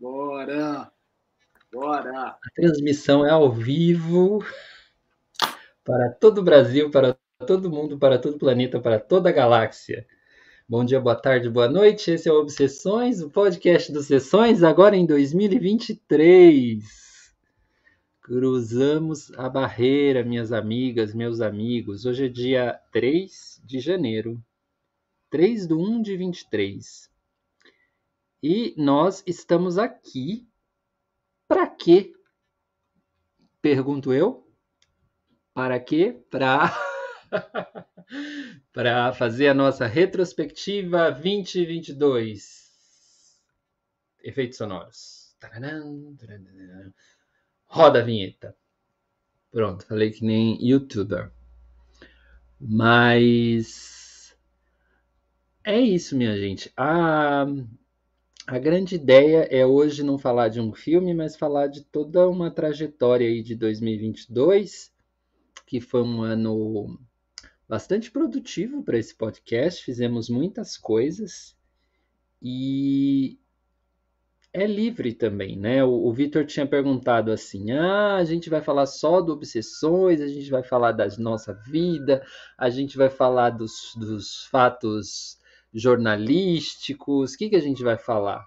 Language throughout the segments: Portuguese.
Bora! Bora! A transmissão é ao vivo para todo o Brasil, para todo mundo, para todo o planeta, para toda a galáxia. Bom dia, boa tarde, boa noite. Esse é o Obsessões, o podcast dos Sessões, agora em 2023. Cruzamos a barreira, minhas amigas, meus amigos. Hoje é dia 3 de janeiro. 3 do 1 de 23. E nós estamos aqui para quê? Pergunto eu. Para quê? Para para fazer a nossa retrospectiva 2022. Efeitos sonoros. Roda a vinheta. Pronto, falei que nem youtuber. Mas é isso, minha gente. A a grande ideia é hoje não falar de um filme, mas falar de toda uma trajetória aí de 2022, que foi um ano bastante produtivo para esse podcast. Fizemos muitas coisas e é livre também, né? O, o tinha perguntado assim: ah, a gente vai falar só do Obsessões, a gente vai falar da nossa vida, a gente vai falar dos, dos fatos jornalísticos, o que, que a gente vai falar?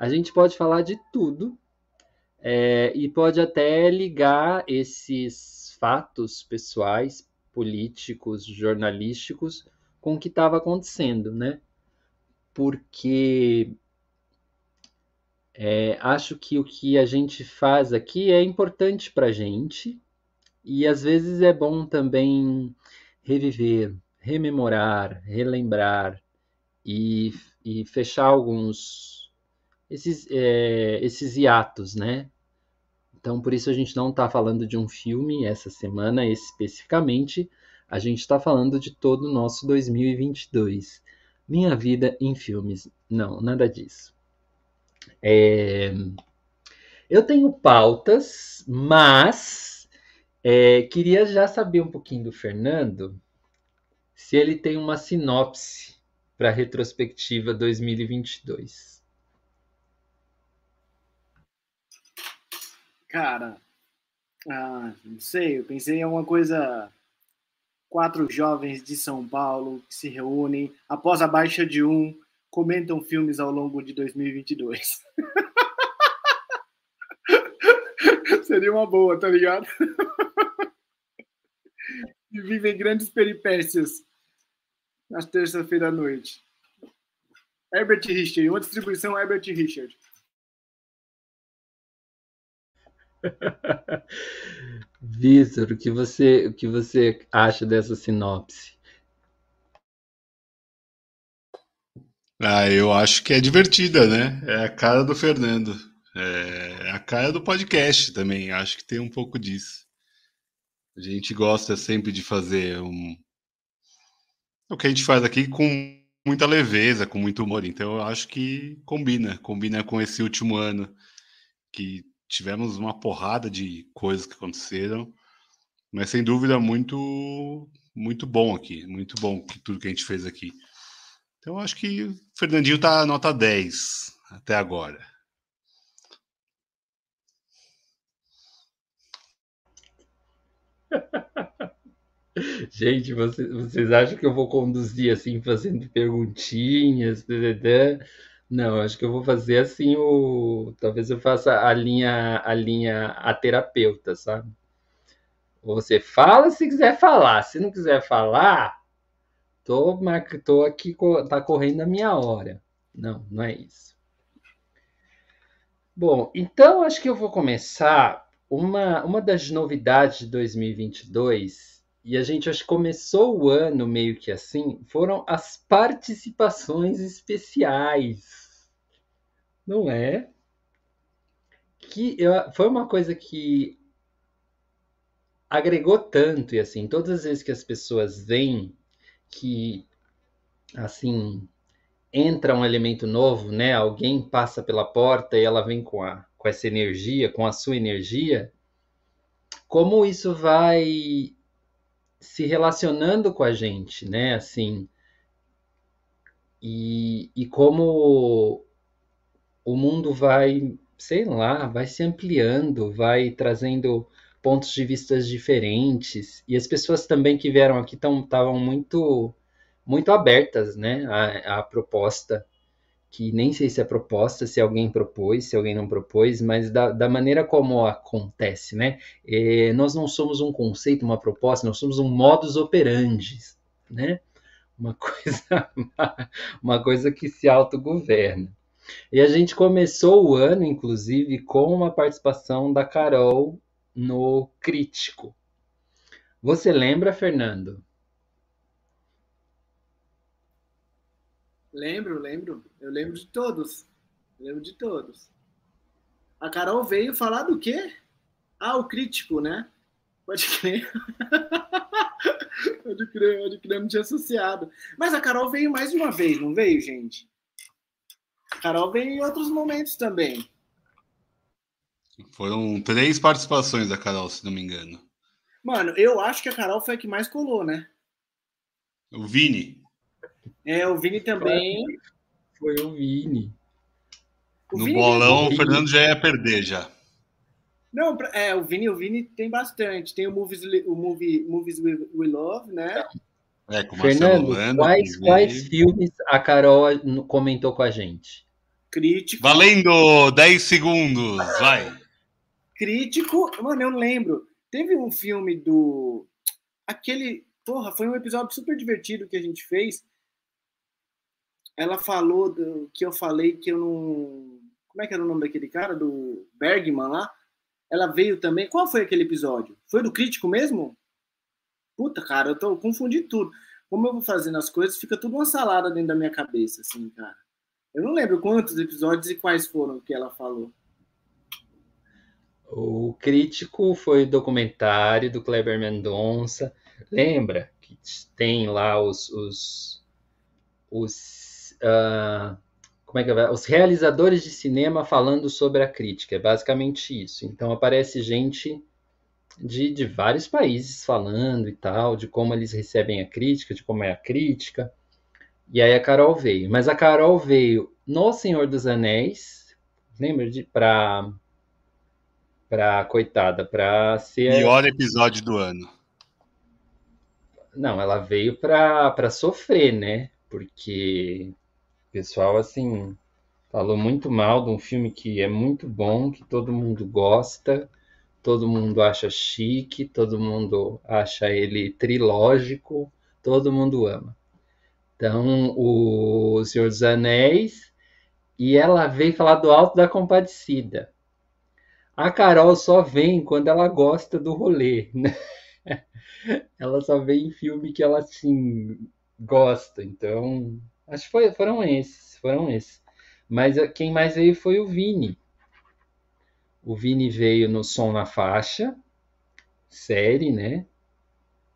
A gente pode falar de tudo é, e pode até ligar esses fatos pessoais, políticos, jornalísticos com o que estava acontecendo, né? Porque é, acho que o que a gente faz aqui é importante para gente e às vezes é bom também reviver rememorar, relembrar e, e fechar alguns esses, é, esses hiatos, né? Então, por isso a gente não está falando de um filme essa semana especificamente, a gente está falando de todo o nosso 2022. Minha vida em filmes. Não, nada disso. É... Eu tenho pautas, mas é, queria já saber um pouquinho do Fernando se ele tem uma sinopse para a retrospectiva 2022. Cara, ah, não sei, eu pensei em alguma coisa. Quatro jovens de São Paulo que se reúnem após a baixa de um, comentam filmes ao longo de 2022. Seria uma boa, tá ligado? e vivem grandes peripécias na terça-feira à noite. Herbert Richard, uma distribuição Herbert Richard. Vitor, o que você, o que você acha dessa sinopse? Ah, eu acho que é divertida, né? É a cara do Fernando. É a cara do podcast também. Acho que tem um pouco disso. A gente gosta sempre de fazer um... o que a gente faz aqui com muita leveza, com muito humor. Então eu acho que combina, combina com esse último ano que tivemos uma porrada de coisas que aconteceram, mas sem dúvida muito muito bom aqui, muito bom tudo que a gente fez aqui. Então eu acho que o Fernandinho tá nota 10 até agora. Gente, vocês, vocês acham que eu vou conduzir assim, fazendo perguntinhas? Não, acho que eu vou fazer assim o. Talvez eu faça a linha, a linha a terapeuta, sabe? Você fala se quiser falar. Se não quiser falar, tô, tô aqui, tá correndo a minha hora. Não, não é isso. Bom, então acho que eu vou começar uma, uma das novidades de 2022, e a gente acho que começou o ano meio que assim, foram as participações especiais. Não é? Que eu, foi uma coisa que agregou tanto, e assim, todas as vezes que as pessoas veem que, assim, entra um elemento novo, né? Alguém passa pela porta e ela vem com a com essa energia, com a sua energia, como isso vai se relacionando com a gente, né? Assim, e, e como o mundo vai, sei lá, vai se ampliando, vai trazendo pontos de vistas diferentes. E as pessoas também que vieram aqui estavam muito, muito abertas né, à, à proposta que nem sei se é proposta, se alguém propôs, se alguém não propôs, mas da, da maneira como acontece, né? É, nós não somos um conceito, uma proposta, nós somos um modus operandi, né? Uma coisa, uma coisa que se autogoverna. E a gente começou o ano, inclusive, com uma participação da Carol no Crítico. Você lembra, Fernando? Lembro, lembro. Eu lembro de todos. Eu lembro de todos. A Carol veio falar do quê? Ah, o crítico, né? Pode crer. pode crer, pode crer, não tinha associado. Mas a Carol veio mais de uma vez, não veio, gente? A Carol veio em outros momentos também. Foram três participações da Carol, se não me engano. Mano, eu acho que a Carol foi a que mais colou, né? O Vini. É, o Vini também. Foi o Vini. O no Vini bolão, o Fernando já ia perder já. Não, é, o Vini, o Vini tem bastante. Tem o Movies, o movie, movies We, We Love, né? É, com Fernando, Lando, quais, quais filmes a Carol comentou com a gente? Crítico. Valendo 10 segundos, vai. Crítico, mano, eu lembro. Teve um filme do. Aquele. Porra, foi um episódio super divertido que a gente fez ela falou do que eu falei que eu não. Como é que era o nome daquele cara? Do Bergman lá? Ela veio também. Qual foi aquele episódio? Foi do crítico mesmo? Puta, cara, eu tô confundindo tudo. Como eu vou fazendo as coisas, fica tudo uma salada dentro da minha cabeça, assim, cara. Eu não lembro quantos episódios e quais foram que ela falou. O crítico foi o documentário do Kleber Mendonça. Lembra que tem lá os, os, os uh, como é que é? Os realizadores de cinema falando sobre a crítica, é basicamente isso. Então aparece gente de, de vários países falando e tal, de como eles recebem a crítica, de como é a crítica. E aí a Carol veio. Mas a Carol veio no Senhor dos Anéis, lembra de para para coitada, para ser pior episódio do ano. Não, ela veio para sofrer, né? Porque pessoal, assim, falou muito mal de um filme que é muito bom, que todo mundo gosta, todo mundo acha chique, todo mundo acha ele trilógico, todo mundo ama. Então, o Senhor dos Anéis, e ela veio falar do Alto da Compadecida. A Carol só vem quando ela gosta do rolê, né? Ela só vem em filme que ela, assim, gosta. Então, Acho que foi, foram esses, foram esses. Mas eh, quem mais veio foi o Vini. O Vini veio no Som na Faixa, série, né?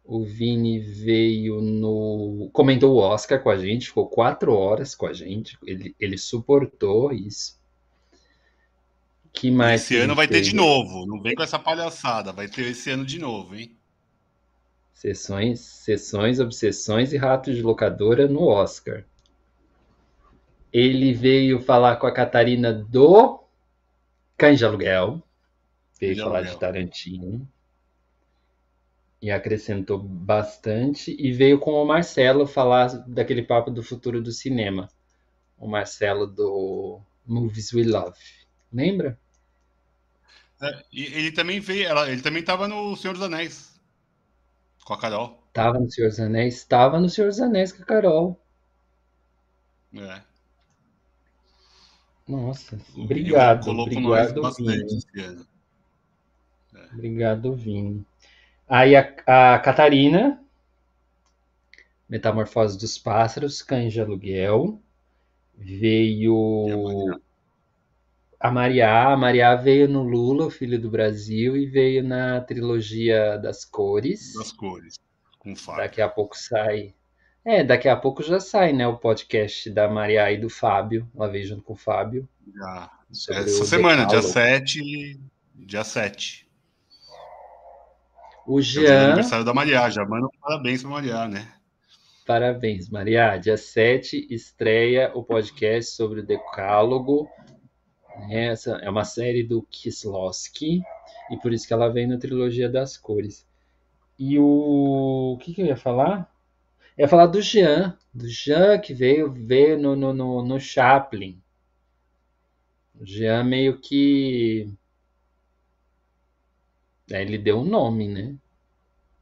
O Vini veio no. comentou o Oscar com a gente, ficou quatro horas com a gente. Ele, ele suportou isso. Que mais esse ano vai teve? ter de novo. Não vem com essa palhaçada. Vai ter esse ano de novo, hein? Sessões, sessões, obsessões e ratos de locadora no Oscar. Ele veio falar com a Catarina do Cães de Aluguel. Veio de falar aluguel. de Tarantino. E acrescentou bastante. E veio com o Marcelo falar daquele papo do futuro do cinema. O Marcelo do Movies We Love. Lembra? É, ele também veio, ele também estava no Senhor dos Anéis. Com a Carol. Tava no Senhor dos Anéis, estava no Senhor dos Anéis com a Carol. É. Nossa, obrigado. Obrigado, Vini. É. Obrigado, Vini. Aí a, a Catarina, Metamorfose dos Pássaros, Cães de Aluguel. Veio a Mariá. A Mariá veio no Lula, o Filho do Brasil, e veio na trilogia das cores. Das cores, com Fábio. Daqui a pouco sai é, daqui a pouco já sai, né, o podcast da Maria e do Fábio, uma vez junto com o Fábio. Já. Essa semana, dia 7, dia 7. O Jean... É o aniversário da Maria, já manda um parabéns para Maria, né? Parabéns, Maria. Dia 7 estreia o podcast sobre o decálogo Essa é uma série do Kieslowski, e por isso que ela vem na trilogia das cores. E o. O que, que eu ia falar? Eu ia falar do Jean, do Jean que veio ver no, no, no, no Chaplin. O Jean meio que. Ele deu um nome, né?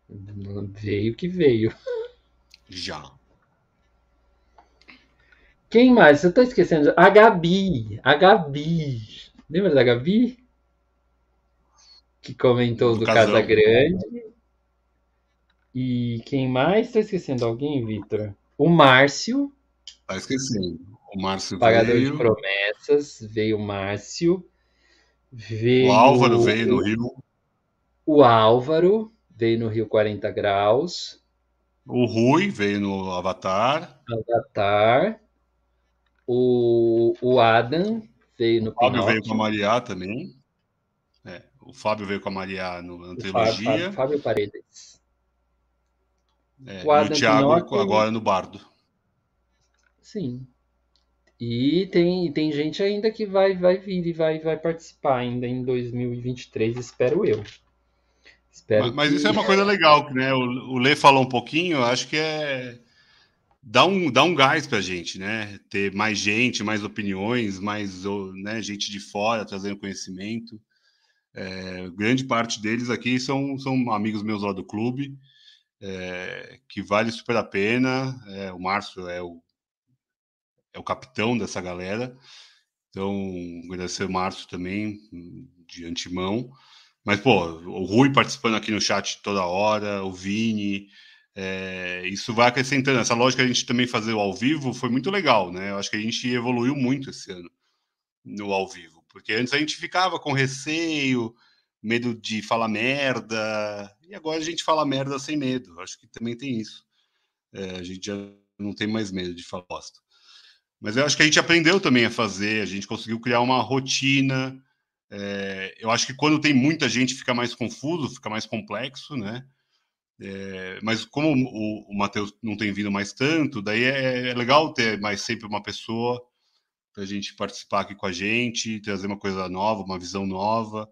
Veio que veio. Já. Quem mais? Eu tô esquecendo. A Gabi. A Gabi. Lembra da Gabi? Que comentou do, do Casa Grande. E quem mais? Tô esquecendo alguém, Vitor? O Márcio. Tá esquecendo. O Márcio Pagador veio. de promessas. Veio o Márcio. Veio... O Álvaro veio no Rio. O Álvaro veio no Rio 40 Graus. O Rui veio no Avatar. Avatar. O, o Adam veio no O Fábio Pinóquio. veio com a Maria também. É, o Fábio veio com a Maria no, na O trilogia. Fábio, Fábio Paredes. É, o Adam e o Thiago agora no Bardo. Sim. E tem, tem gente ainda que vai, vai vir e vai, vai participar ainda em 2023, espero eu. Espero Mas, mas que- isso é uma coisa legal, que, né? O, o Lê falou um pouquinho, acho que é. Dá um, dá um gás pra gente, né? Ter mais gente, mais opiniões, mais né, gente de fora trazendo conhecimento. É, grande parte deles aqui são, são amigos meus lá do clube, é, que vale super a pena. É, o Márcio é o, é o capitão dessa galera. Então, agradecer o Márcio também, de antemão. Mas, pô, o Rui participando aqui no chat toda hora, o Vini, é, isso vai acrescentando. Essa lógica a gente também fazer ao vivo foi muito legal, né? Eu acho que a gente evoluiu muito esse ano no ao vivo, porque antes a gente ficava com receio, medo de falar merda, e agora a gente fala merda sem medo. Acho que também tem isso. É, a gente já não tem mais medo de falar bosta. Mas eu acho que a gente aprendeu também a fazer, a gente conseguiu criar uma rotina. É, eu acho que quando tem muita gente fica mais confuso, fica mais complexo, né? É, mas como o, o Matheus não tem vindo mais tanto, daí é, é legal ter mais sempre uma pessoa para a gente participar aqui com a gente, trazer uma coisa nova, uma visão nova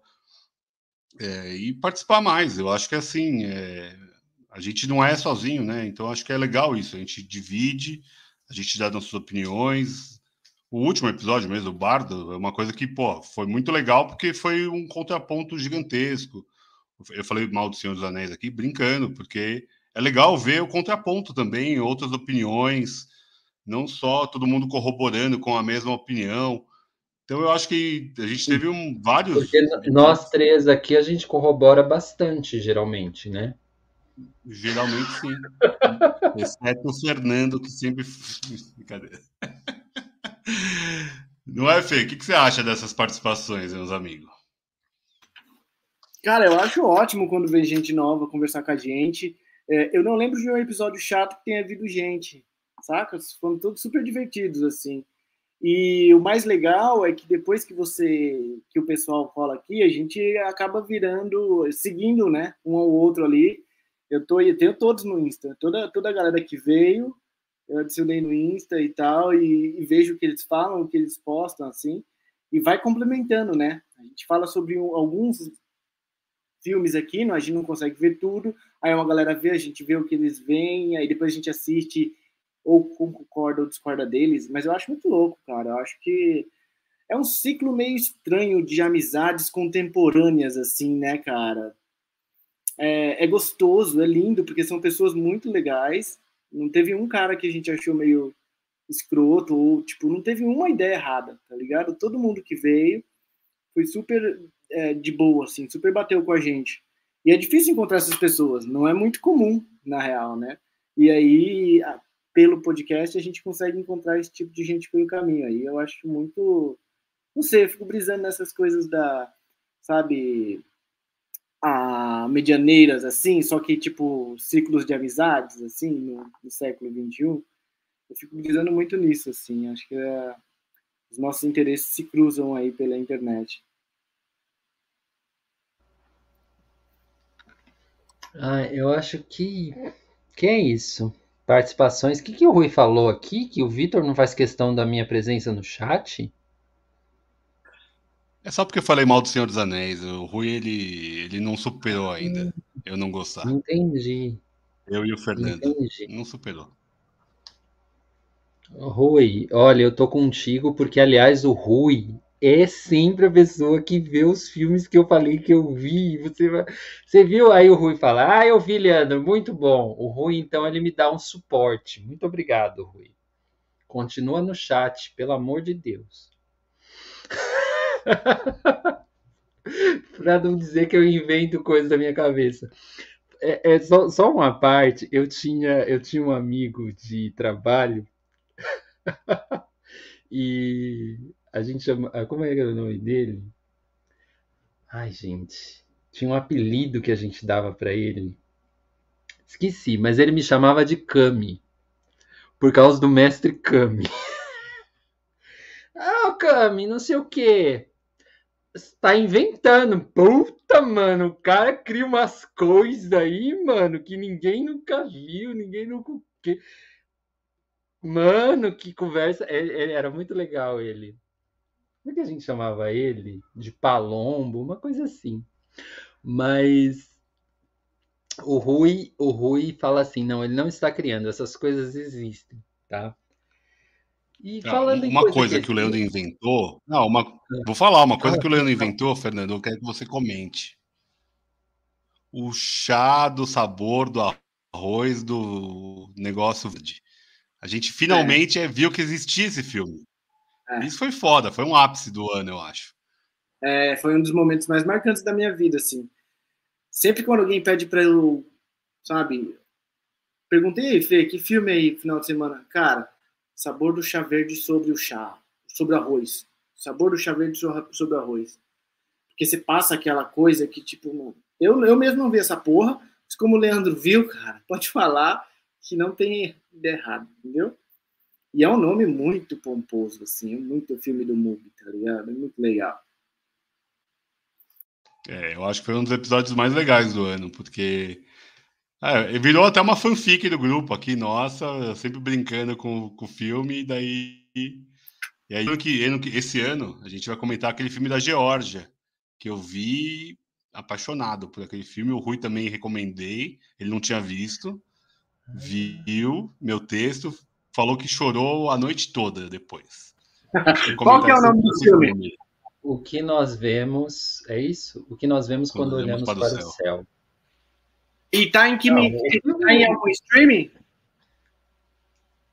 é, e participar mais. Eu acho que assim, é, a gente não é sozinho, né? Então acho que é legal isso. A gente divide, a gente dá nossas opiniões. O último episódio mesmo, o Bardo, é uma coisa que, pô, foi muito legal porque foi um contraponto gigantesco. Eu falei mal do Senhor dos Anéis aqui, brincando, porque é legal ver o contraponto também, outras opiniões, não só todo mundo corroborando com a mesma opinião. Então eu acho que a gente teve um, vários. Porque nós três aqui a gente corrobora bastante, geralmente, né? Geralmente sim. Exceto o Fernando, que sempre. Brincadeira. Não é, Fê? O que, que você acha dessas participações, meus amigos? Cara, eu acho ótimo quando vem gente nova conversar com a gente. É, eu não lembro de um episódio chato que tenha havido gente, saca? Foram todos super divertidos, assim. E o mais legal é que depois que você, que o pessoal fala aqui, a gente acaba virando, seguindo, né, um ao outro ali. Eu tô, eu tenho todos no Insta, toda toda a galera que veio, eu adicionei no Insta e tal, e, e vejo o que eles falam, o que eles postam, assim, e vai complementando, né? A gente fala sobre um, alguns filmes aqui, a gente não consegue ver tudo, aí uma galera vê, a gente vê o que eles veem, aí depois a gente assiste ou concorda ou discorda deles, mas eu acho muito louco, cara. Eu acho que é um ciclo meio estranho de amizades contemporâneas, assim, né, cara? É, é gostoso, é lindo, porque são pessoas muito legais. Não teve um cara que a gente achou meio escroto, ou, tipo, não teve uma ideia errada, tá ligado? Todo mundo que veio foi super é, de boa, assim, super bateu com a gente. E é difícil encontrar essas pessoas, não é muito comum, na real, né? E aí, pelo podcast, a gente consegue encontrar esse tipo de gente pelo caminho. Aí eu acho muito. Não sei, eu fico brisando nessas coisas da. Sabe. A medianeiras, assim, só que, tipo, ciclos de amizades, assim, no, no século XXI. Eu fico brisando muito nisso, assim. Acho que é, os nossos interesses se cruzam aí pela internet. Ah, eu acho que, que é isso. Participações. O que, que o Rui falou aqui? Que o Vitor não faz questão da minha presença no chat? É só porque eu falei mal do Senhor dos Anéis. O Rui, ele, ele não superou ainda. Eu não gostar. Entendi. Eu e o Fernando. Entendi. Não superou. Rui, olha, eu tô contigo porque, aliás, o Rui é sempre a pessoa que vê os filmes que eu falei que eu vi. Você, você viu? Aí o Rui fala: Ah, eu vi, Leandro, muito bom. O Rui, então, ele me dá um suporte. Muito obrigado, Rui. Continua no chat, pelo amor de Deus. para não dizer que eu invento coisas da minha cabeça. É, é só, só, uma parte. Eu tinha, eu tinha um amigo de trabalho e a gente chama. Ah, como é que era o nome dele? Ai, gente. Tinha um apelido que a gente dava para ele. Esqueci, mas ele me chamava de Kami. Por causa do mestre Kami. ah, Kami, não sei o quê está inventando. Puta, mano, o cara cria umas coisas aí, mano, que ninguém nunca viu, ninguém nunca. Mano, que conversa. Ele, ele, era muito legal ele. Como é que a gente chamava ele? De Palombo, uma coisa assim. Mas o Rui, o Rui fala assim: não, ele não está criando, essas coisas existem, tá? E falando uma coisa, coisa que, que, o Leandro inventou. Não, uma, vou falar uma coisa que o Leandro inventou, Fernando. Eu quero que você comente. O chá do sabor do arroz do negócio verde. A gente finalmente é. viu que existia esse filme. É. Isso foi foda, foi um ápice do ano, eu acho. É, foi um dos momentos mais marcantes da minha vida, assim. Sempre quando alguém pede para eu, sabe, perguntei, Fê, que filme aí final de semana? Cara, sabor do chá verde sobre o chá, sobre o arroz. Sabor do chá verde sobre o arroz. Porque você passa aquela coisa que, tipo, eu, eu mesmo não vi essa porra, mas como o Leandro viu, cara, pode falar que não tem ideia errado, entendeu? E é um nome muito pomposo, assim, é muito filme do Mubi, tá ligado? É muito legal. É, eu acho que foi um dos episódios mais legais do ano, porque é, virou até uma fanfic do grupo aqui, nossa, sempre brincando com, com o filme, e daí. E aí, que, esse ano, a gente vai comentar aquele filme da Geórgia, que eu vi apaixonado por aquele filme. O Rui também recomendei, ele não tinha visto, viu meu texto, falou que chorou a noite toda depois. Qual que é o nome do filme? filme? O que nós vemos, é isso? O que nós vemos quando, quando olhamos para, para o céu. céu. E tá em que não, me... tá em algum streaming?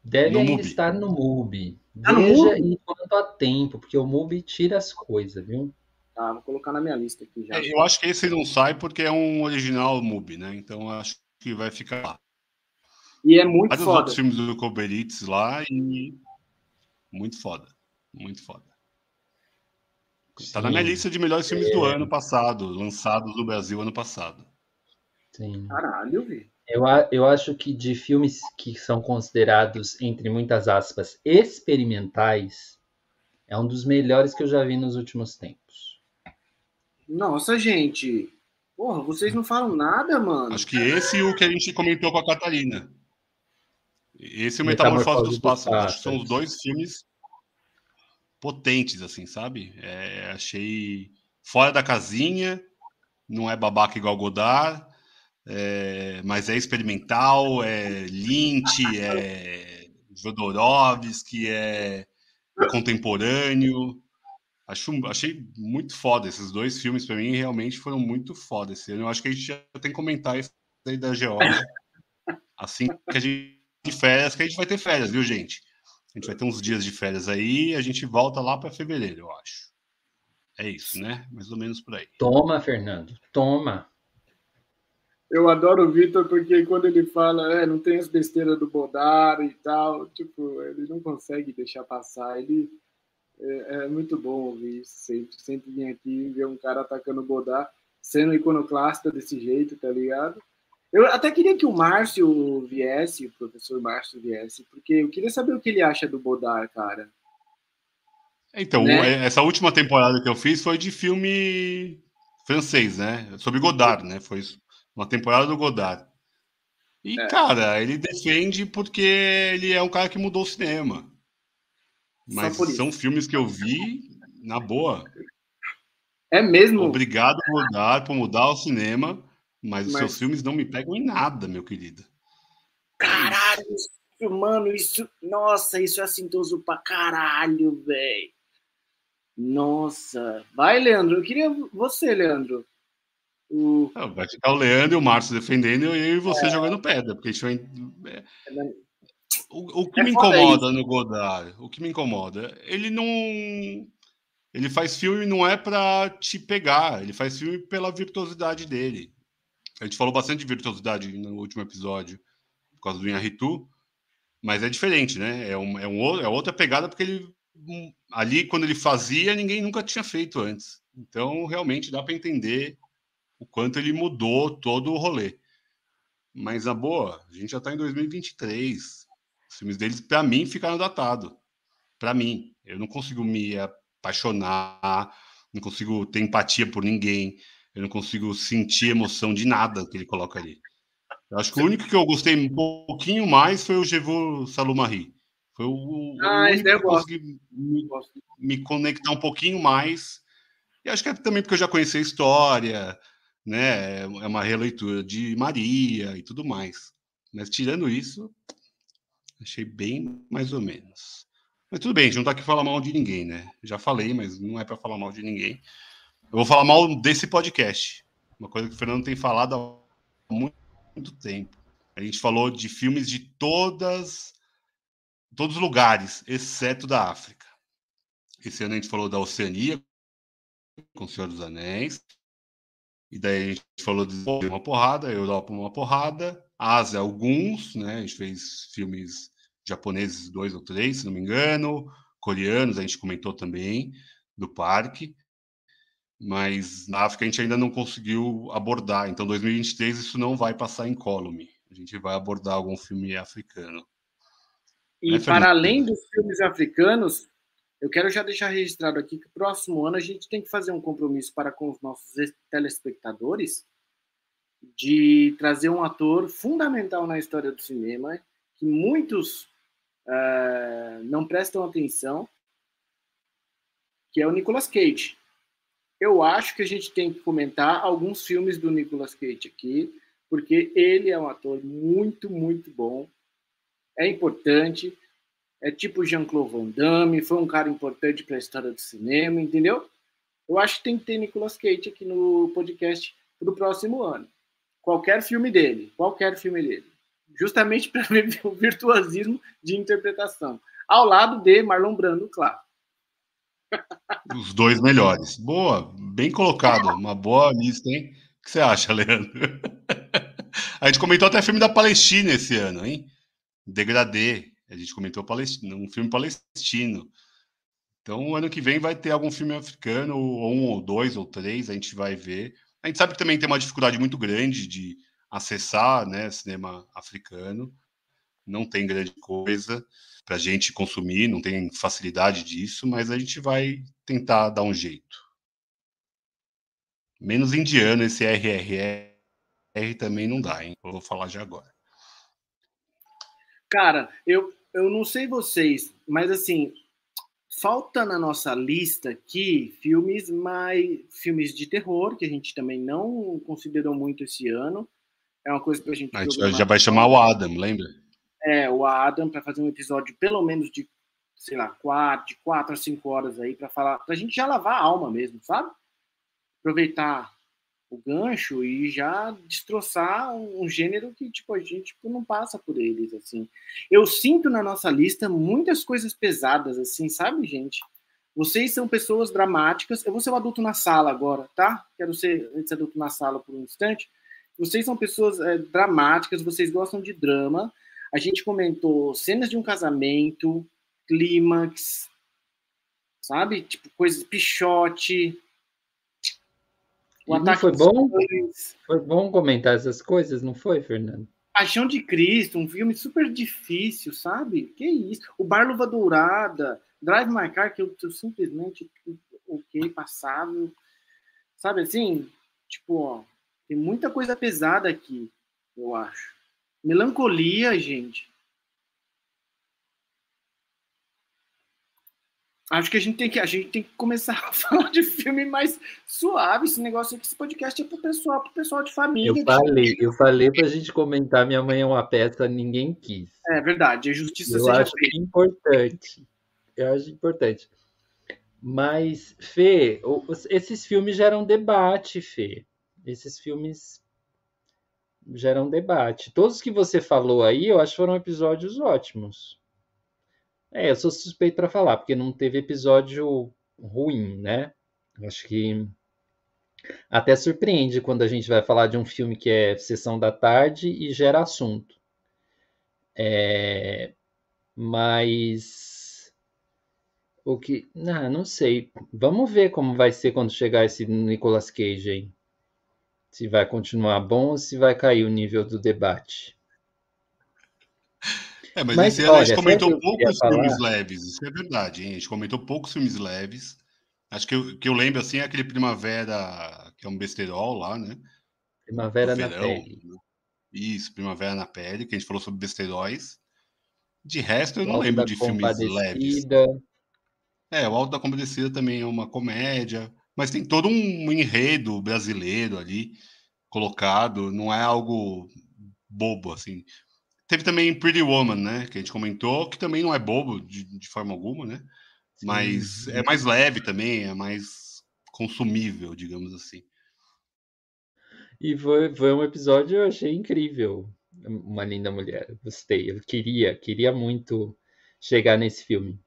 Deve ainda estar no MUBI. Tá Veja enquanto há tempo, porque o MUBI tira as coisas, viu? Tá, vou colocar na minha lista aqui já. É, eu acho que esse não sai porque é um original MUBI, né? Então acho que vai ficar lá. E é muito Vários foda. outros filmes do Koberitz lá e muito foda. Muito foda. Sim. Tá na minha lista de melhores filmes é... do ano passado, lançados no Brasil ano passado. Sim. Caralho, vi. Eu, eu acho que de filmes que são considerados, entre muitas aspas, experimentais, é um dos melhores que eu já vi nos últimos tempos. Nossa, gente. Porra, vocês não falam nada, mano. Acho que esse e o que a gente comentou com a Catarina. Esse e o Metamorfose dos Pássaros. Acho que são os dois filmes potentes, assim, sabe? É, achei fora da casinha, não é babaca igual Godard, é, mas é experimental, é Lynch, é Jodorowsky, é contemporâneo. Acho, achei muito foda esses dois filmes para mim realmente foram muito foda esse ano. Eu acho que a gente já tem que comentar isso aí da Geórgia. Assim que a gente de férias, que a gente vai ter férias, viu, gente? A gente vai ter uns dias de férias aí, a gente volta lá para fevereiro, eu acho. É isso, né? Mais ou menos por aí. Toma, Fernando, toma. Eu adoro o Vitor porque quando ele fala, é, não tem as besteiras do Bodar e tal, tipo, ele não consegue deixar passar. Ele é, é muito bom ouvir isso sempre. Sempre vir aqui e ver um cara atacando o Bodar, sendo iconoclasta desse jeito, tá ligado? Eu até queria que o Márcio viesse, o professor Márcio viesse, porque eu queria saber o que ele acha do Bodar, cara. Então, né? essa última temporada que eu fiz foi de filme francês, né? Sobre Godard, né? Foi isso uma temporada do Godard. E, é. cara, ele defende porque ele é um cara que mudou o cinema. Mas são filmes que eu vi, na boa, É mesmo? Obrigado mudar, por mudar o cinema, mas, mas, os seus filmes não me pegam em nada, meu querido. Caralho, mano, isso. Nossa, isso é assintoso pra caralho, velho. Nossa. Vai, Leandro. Eu queria você, Leandro. O... Não, vai ficar o Leandro e o Márcio defendendo e eu e você é... jogando pedra, porque isso é... O, o que é me incomoda isso. no Godard, o que me incomoda, ele não. Ele faz filme não é para te pegar, ele faz filme pela virtuosidade dele. A gente falou bastante de virtuosidade no último episódio, por causa do Inharitu, mas é diferente, né? É, um, é, um, é outra pegada, porque ele ali, quando ele fazia, ninguém nunca tinha feito antes. Então, realmente dá para entender o quanto ele mudou todo o rolê. Mas, a boa, a gente já está em 2023. Os filmes deles, para mim, ficaram datados. Para mim. Eu não consigo me apaixonar, não consigo ter empatia por ninguém, eu não consigo sentir emoção de nada que ele coloca ali. Eu acho que o único que eu gostei um pouquinho mais foi o Jevo Salumari. Foi o, ah, o único que eu consegui me, me, conectar um pouquinho mais. E acho que é também porque eu já conheci a história, né? É uma releitura de Maria e tudo mais. Mas tirando isso, achei bem mais ou menos. Mas tudo bem, a gente não tá aqui falar mal de ninguém, né? Já falei, mas não é para falar mal de ninguém. Eu vou falar mal desse podcast. Uma coisa que o Fernando tem falado há muito, tempo. A gente falou de filmes de todas todos os lugares, exceto da África. Esse ano a gente falou da Oceania, com o Senhor dos Anéis. E daí a gente falou de uma porrada, Europa uma porrada, Ásia alguns, né? A gente fez filmes japoneses dois ou três, se não me engano, coreanos a gente comentou também do parque, mas na África a gente ainda não conseguiu abordar. Então 2023 isso não vai passar em column. A gente vai abordar algum filme africano. E para além dos filmes africanos, eu quero já deixar registrado aqui que próximo ano a gente tem que fazer um compromisso para com os nossos telespectadores de trazer um ator fundamental na história do cinema que muitos uh, não prestam atenção, que é o Nicolas Cage. Eu acho que a gente tem que comentar alguns filmes do Nicolas Cage aqui, porque ele é um ator muito, muito bom é importante, é tipo Jean-Claude Van Damme, foi um cara importante para a história do cinema, entendeu? Eu acho que tem que ter Nicolas Cage aqui no podcast para o próximo ano. Qualquer filme dele, qualquer filme dele. Justamente para ver o virtuosismo de interpretação. Ao lado de Marlon Brando, claro. Os dois melhores. Boa, bem colocado. Uma boa lista, hein? O que você acha, Leandro? A gente comentou até filme da Palestina esse ano, hein? Degradê, a gente comentou um filme palestino. Então, ano que vem vai ter algum filme africano, ou um, ou dois, ou três, a gente vai ver. A gente sabe que também tem uma dificuldade muito grande de acessar né, cinema africano. Não tem grande coisa para a gente consumir, não tem facilidade disso, mas a gente vai tentar dar um jeito. Menos indiano, esse RRR também não dá, hein? Eu vou falar já agora. Cara, eu, eu não sei vocês, mas assim, falta na nossa lista aqui filmes mais filmes de terror, que a gente também não considerou muito esse ano. É uma coisa pra gente. A gente já vai chamar o Adam, lembra? É, o Adam, para fazer um episódio pelo menos de, sei lá, quatro, de quatro a cinco horas aí, para falar, pra gente já lavar a alma mesmo, sabe? Aproveitar o gancho e já destroçar um, gênero que tipo a gente tipo, não passa por eles assim. Eu sinto na nossa lista muitas coisas pesadas assim, sabe, gente? Vocês são pessoas dramáticas. Eu vou ser o um adulto na sala agora, tá? Quero ser esse adulto na sala por um instante. Vocês são pessoas é, dramáticas, vocês gostam de drama. A gente comentou cenas de um casamento, clímax, sabe? Tipo, coisas, pichote, o ataque foi bom? Foi bom comentar essas coisas, não foi, Fernando? Paixão de Cristo, um filme super difícil, sabe? Que isso? O Bar Luva Dourada, Drive My Car, que eu, eu simplesmente ok, passável. Sabe assim? Tipo, ó, tem muita coisa pesada aqui, eu acho. Melancolia, gente. Acho que a gente tem que a gente tem que começar a falar de filme mais suave. Esse negócio aqui, esse podcast é pro pessoal, pro pessoal de família. Eu falei, eu falei pra gente comentar Minha Mãe é uma peça, ninguém quis. É verdade, a justiça eu seja acho feita. importante. Eu acho importante. Mas, Fê, esses filmes geram debate, Fê. Esses filmes geram debate. Todos que você falou aí, eu acho que foram episódios ótimos. É, eu sou suspeito para falar, porque não teve episódio ruim, né? Acho que até surpreende quando a gente vai falar de um filme que é sessão da tarde e gera assunto. É, mas o que, ah, não sei. Vamos ver como vai ser quando chegar esse Nicolas Cage aí. Se vai continuar bom ou se vai cair o nível do debate. É, mas, Mas, esse ano a olha, gente comentou poucos falar? filmes leves, isso é verdade, hein? A gente comentou poucos filmes leves. Acho que eu, que eu lembro assim é aquele Primavera, que é um besterol lá, né? Primavera na pele. né? Isso, Primavera na Pele, que a gente falou sobre besteróis. De resto, eu não lembro de filmes leves. É, o Alto da Compadecida também é uma comédia, mas tem todo um enredo brasileiro ali colocado, não é algo bobo, assim. Teve também Pretty Woman, né, que a gente comentou, que também não é bobo de, de forma alguma, né, mas Sim. é mais leve também, é mais consumível, digamos assim. E foi, foi um episódio eu achei incrível. Uma linda mulher. Gostei. Eu queria, queria muito chegar nesse filme.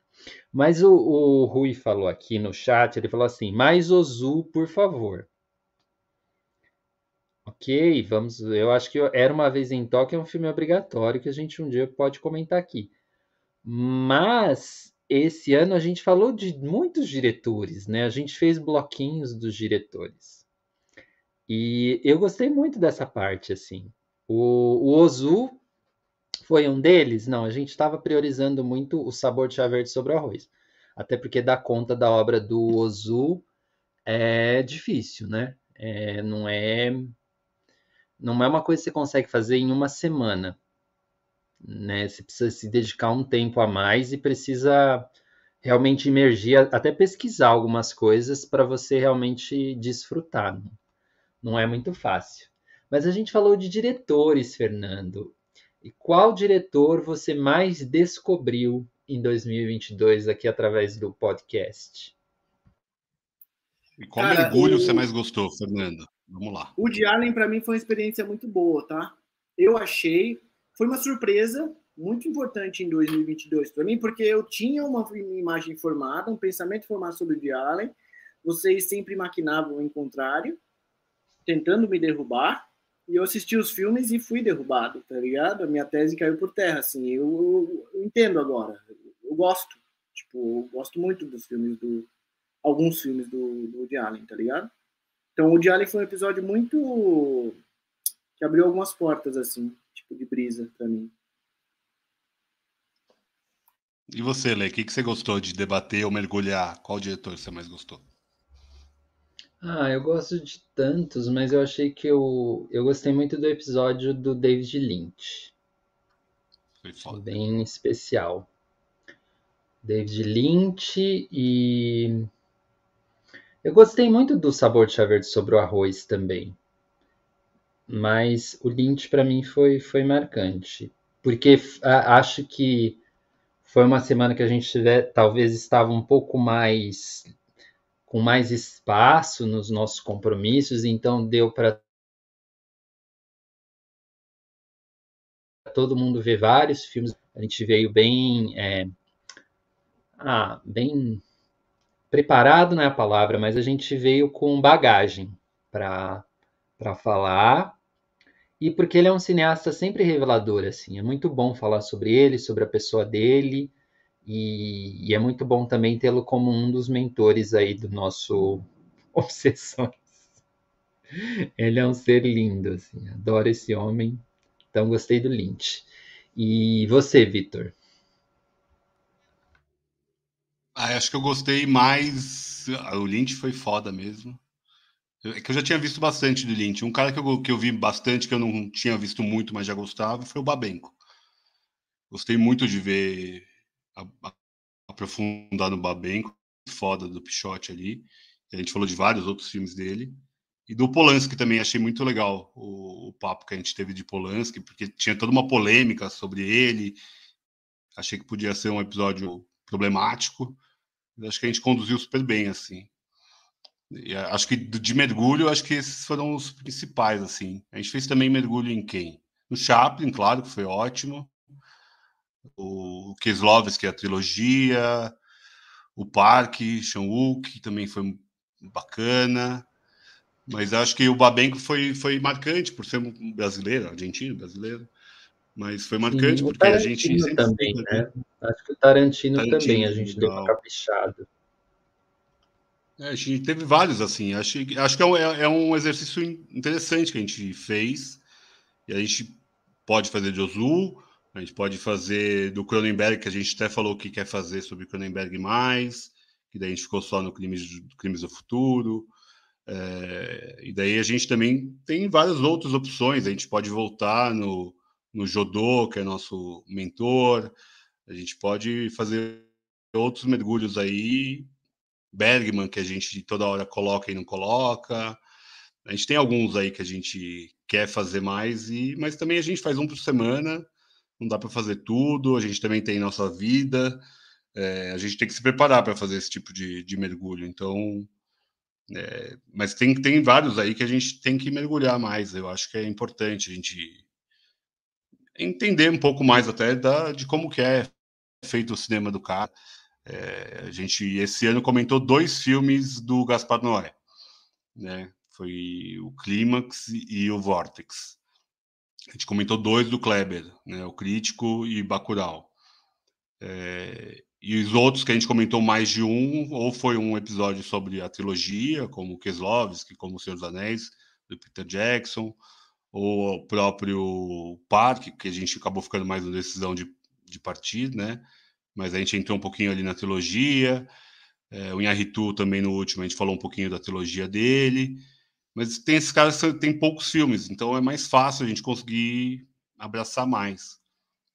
Mas o, o Rui falou aqui no chat, ele falou assim: mais Ozu, por favor. Ok, vamos. Eu acho que Era uma vez em Tóquio é um filme obrigatório que a gente um dia pode comentar aqui. Mas esse ano a gente falou de muitos diretores, né? A gente fez bloquinhos dos diretores. E eu gostei muito dessa parte, assim. O, o Ozu foi um deles? Não, a gente estava priorizando muito o sabor de chá verde sobre o arroz. Até porque dar conta da obra do Ozu é difícil, né? É, não é não é uma coisa que você consegue fazer em uma semana, né? Você precisa se dedicar um tempo a mais e precisa realmente imergir, até pesquisar algumas coisas para você realmente desfrutar. Né? Não é muito fácil. Mas a gente falou de diretores, Fernando. E qual diretor você mais descobriu em 2022 aqui através do podcast? E qual Cara, mergulho o- você mais gostou, Fernando? Vamos lá. O de Allen, para mim, foi uma experiência muito boa, tá? Eu achei, foi uma surpresa muito importante em 2022 para mim, porque eu tinha uma imagem formada, um pensamento formado sobre o de Allen. Vocês sempre maquinavam em contrário, tentando me derrubar. E eu assisti os filmes e fui derrubado, tá ligado? A minha tese caiu por terra, assim. Eu, eu, entendo agora. Eu gosto. Tipo, eu gosto muito dos filmes do. Alguns filmes do, do Woody Allen, tá ligado? Então, o Woody Allen foi um episódio muito. que abriu algumas portas, assim, tipo, de brisa pra mim. E você, Lê, o que, que você gostou de debater ou mergulhar? Qual diretor você mais gostou? Ah, eu gosto de tantos, mas eu achei que eu, eu gostei muito do episódio do David Lynch. Foi foda. Bem especial. David Lynch e. Eu gostei muito do sabor de chá verde sobre o arroz também. Mas o Lynch para mim foi, foi marcante. Porque a, acho que foi uma semana que a gente tiver, talvez estava um pouco mais com mais espaço nos nossos compromissos, então deu para todo mundo ver vários filmes. A gente veio bem, é, ah, bem preparado não é a palavra, mas a gente veio com bagagem para para falar e porque ele é um cineasta sempre revelador assim, é muito bom falar sobre ele, sobre a pessoa dele. E, e, é muito bom também tê-lo como um dos mentores aí do nosso Obsessões. Ele é um ser lindo, assim, adoro esse homem. Então gostei do Lynch. E você, Vitor? Ah, acho que eu gostei mais. O Lynch foi foda mesmo. É que eu já tinha visto bastante do Lynch. Um cara que eu, que eu vi bastante, que eu não tinha visto muito, mas já gostava, foi o Babenco. Gostei muito de ver aprofundar no Babenco, foda do Pichote ali. A gente falou de vários outros filmes dele. E do Polanski também, achei muito legal o, o, papo que a gente teve de Polanski, porque tinha toda uma polêmica sobre ele. Achei que podia ser um episódio problemático. Acho que a gente conduziu super bem, assim. E acho que de mergulho, acho que esses foram os principais, assim. A gente fez também mergulho em quem? No Chaplin, claro, que foi ótimo. O Kieslowski, a trilogia. O Parque, Chan-wook, também foi bacana. Mas acho que o Babenco foi, foi marcante por ser brasileiro, argentino, brasileiro. Mas foi marcante Sim, porque a gente. Também, né? Acho que o Tarantino, Tarantino também, a gente legal. deu uma caprichada. É, a gente teve vários, assim. Acho, acho que é um, é, é um exercício interessante que a gente fez. E a gente pode fazer de Ozu, a gente pode fazer do Cronenberg, que a gente até falou que quer fazer sobre Cronenberg mais, que daí a gente ficou só no Crimes, Crimes do Futuro. É, e daí a gente também tem várias outras opções. A gente pode voltar no, no Jodô, que é nosso mentor. A gente pode fazer outros mergulhos aí. Bergman, que a gente toda hora coloca e não coloca. A gente tem alguns aí que a gente quer fazer mais, e mas também a gente faz um por semana. Não dá para fazer tudo. A gente também tem nossa vida. É, a gente tem que se preparar para fazer esse tipo de, de mergulho. Então, é, mas tem, tem vários aí que a gente tem que mergulhar mais. Eu acho que é importante a gente entender um pouco mais até da, de como que é feito o cinema do cara. É, a gente esse ano comentou dois filmes do Gaspar Noé, né? Foi o Clímax e o Vortex. A gente comentou dois do Kleber, né? O Crítico e Bacurau. É, e os outros que a gente comentou mais de um, ou foi um episódio sobre a trilogia, como Keslovski, como O Senhor dos Anéis, do Peter Jackson, ou o próprio Parque, que a gente acabou ficando mais na decisão de, de partir, né? Mas a gente entrou um pouquinho ali na trilogia. É, o Inharitu também no último, a gente falou um pouquinho da trilogia dele. Mas tem esses caras que tem poucos filmes, então é mais fácil a gente conseguir abraçar mais.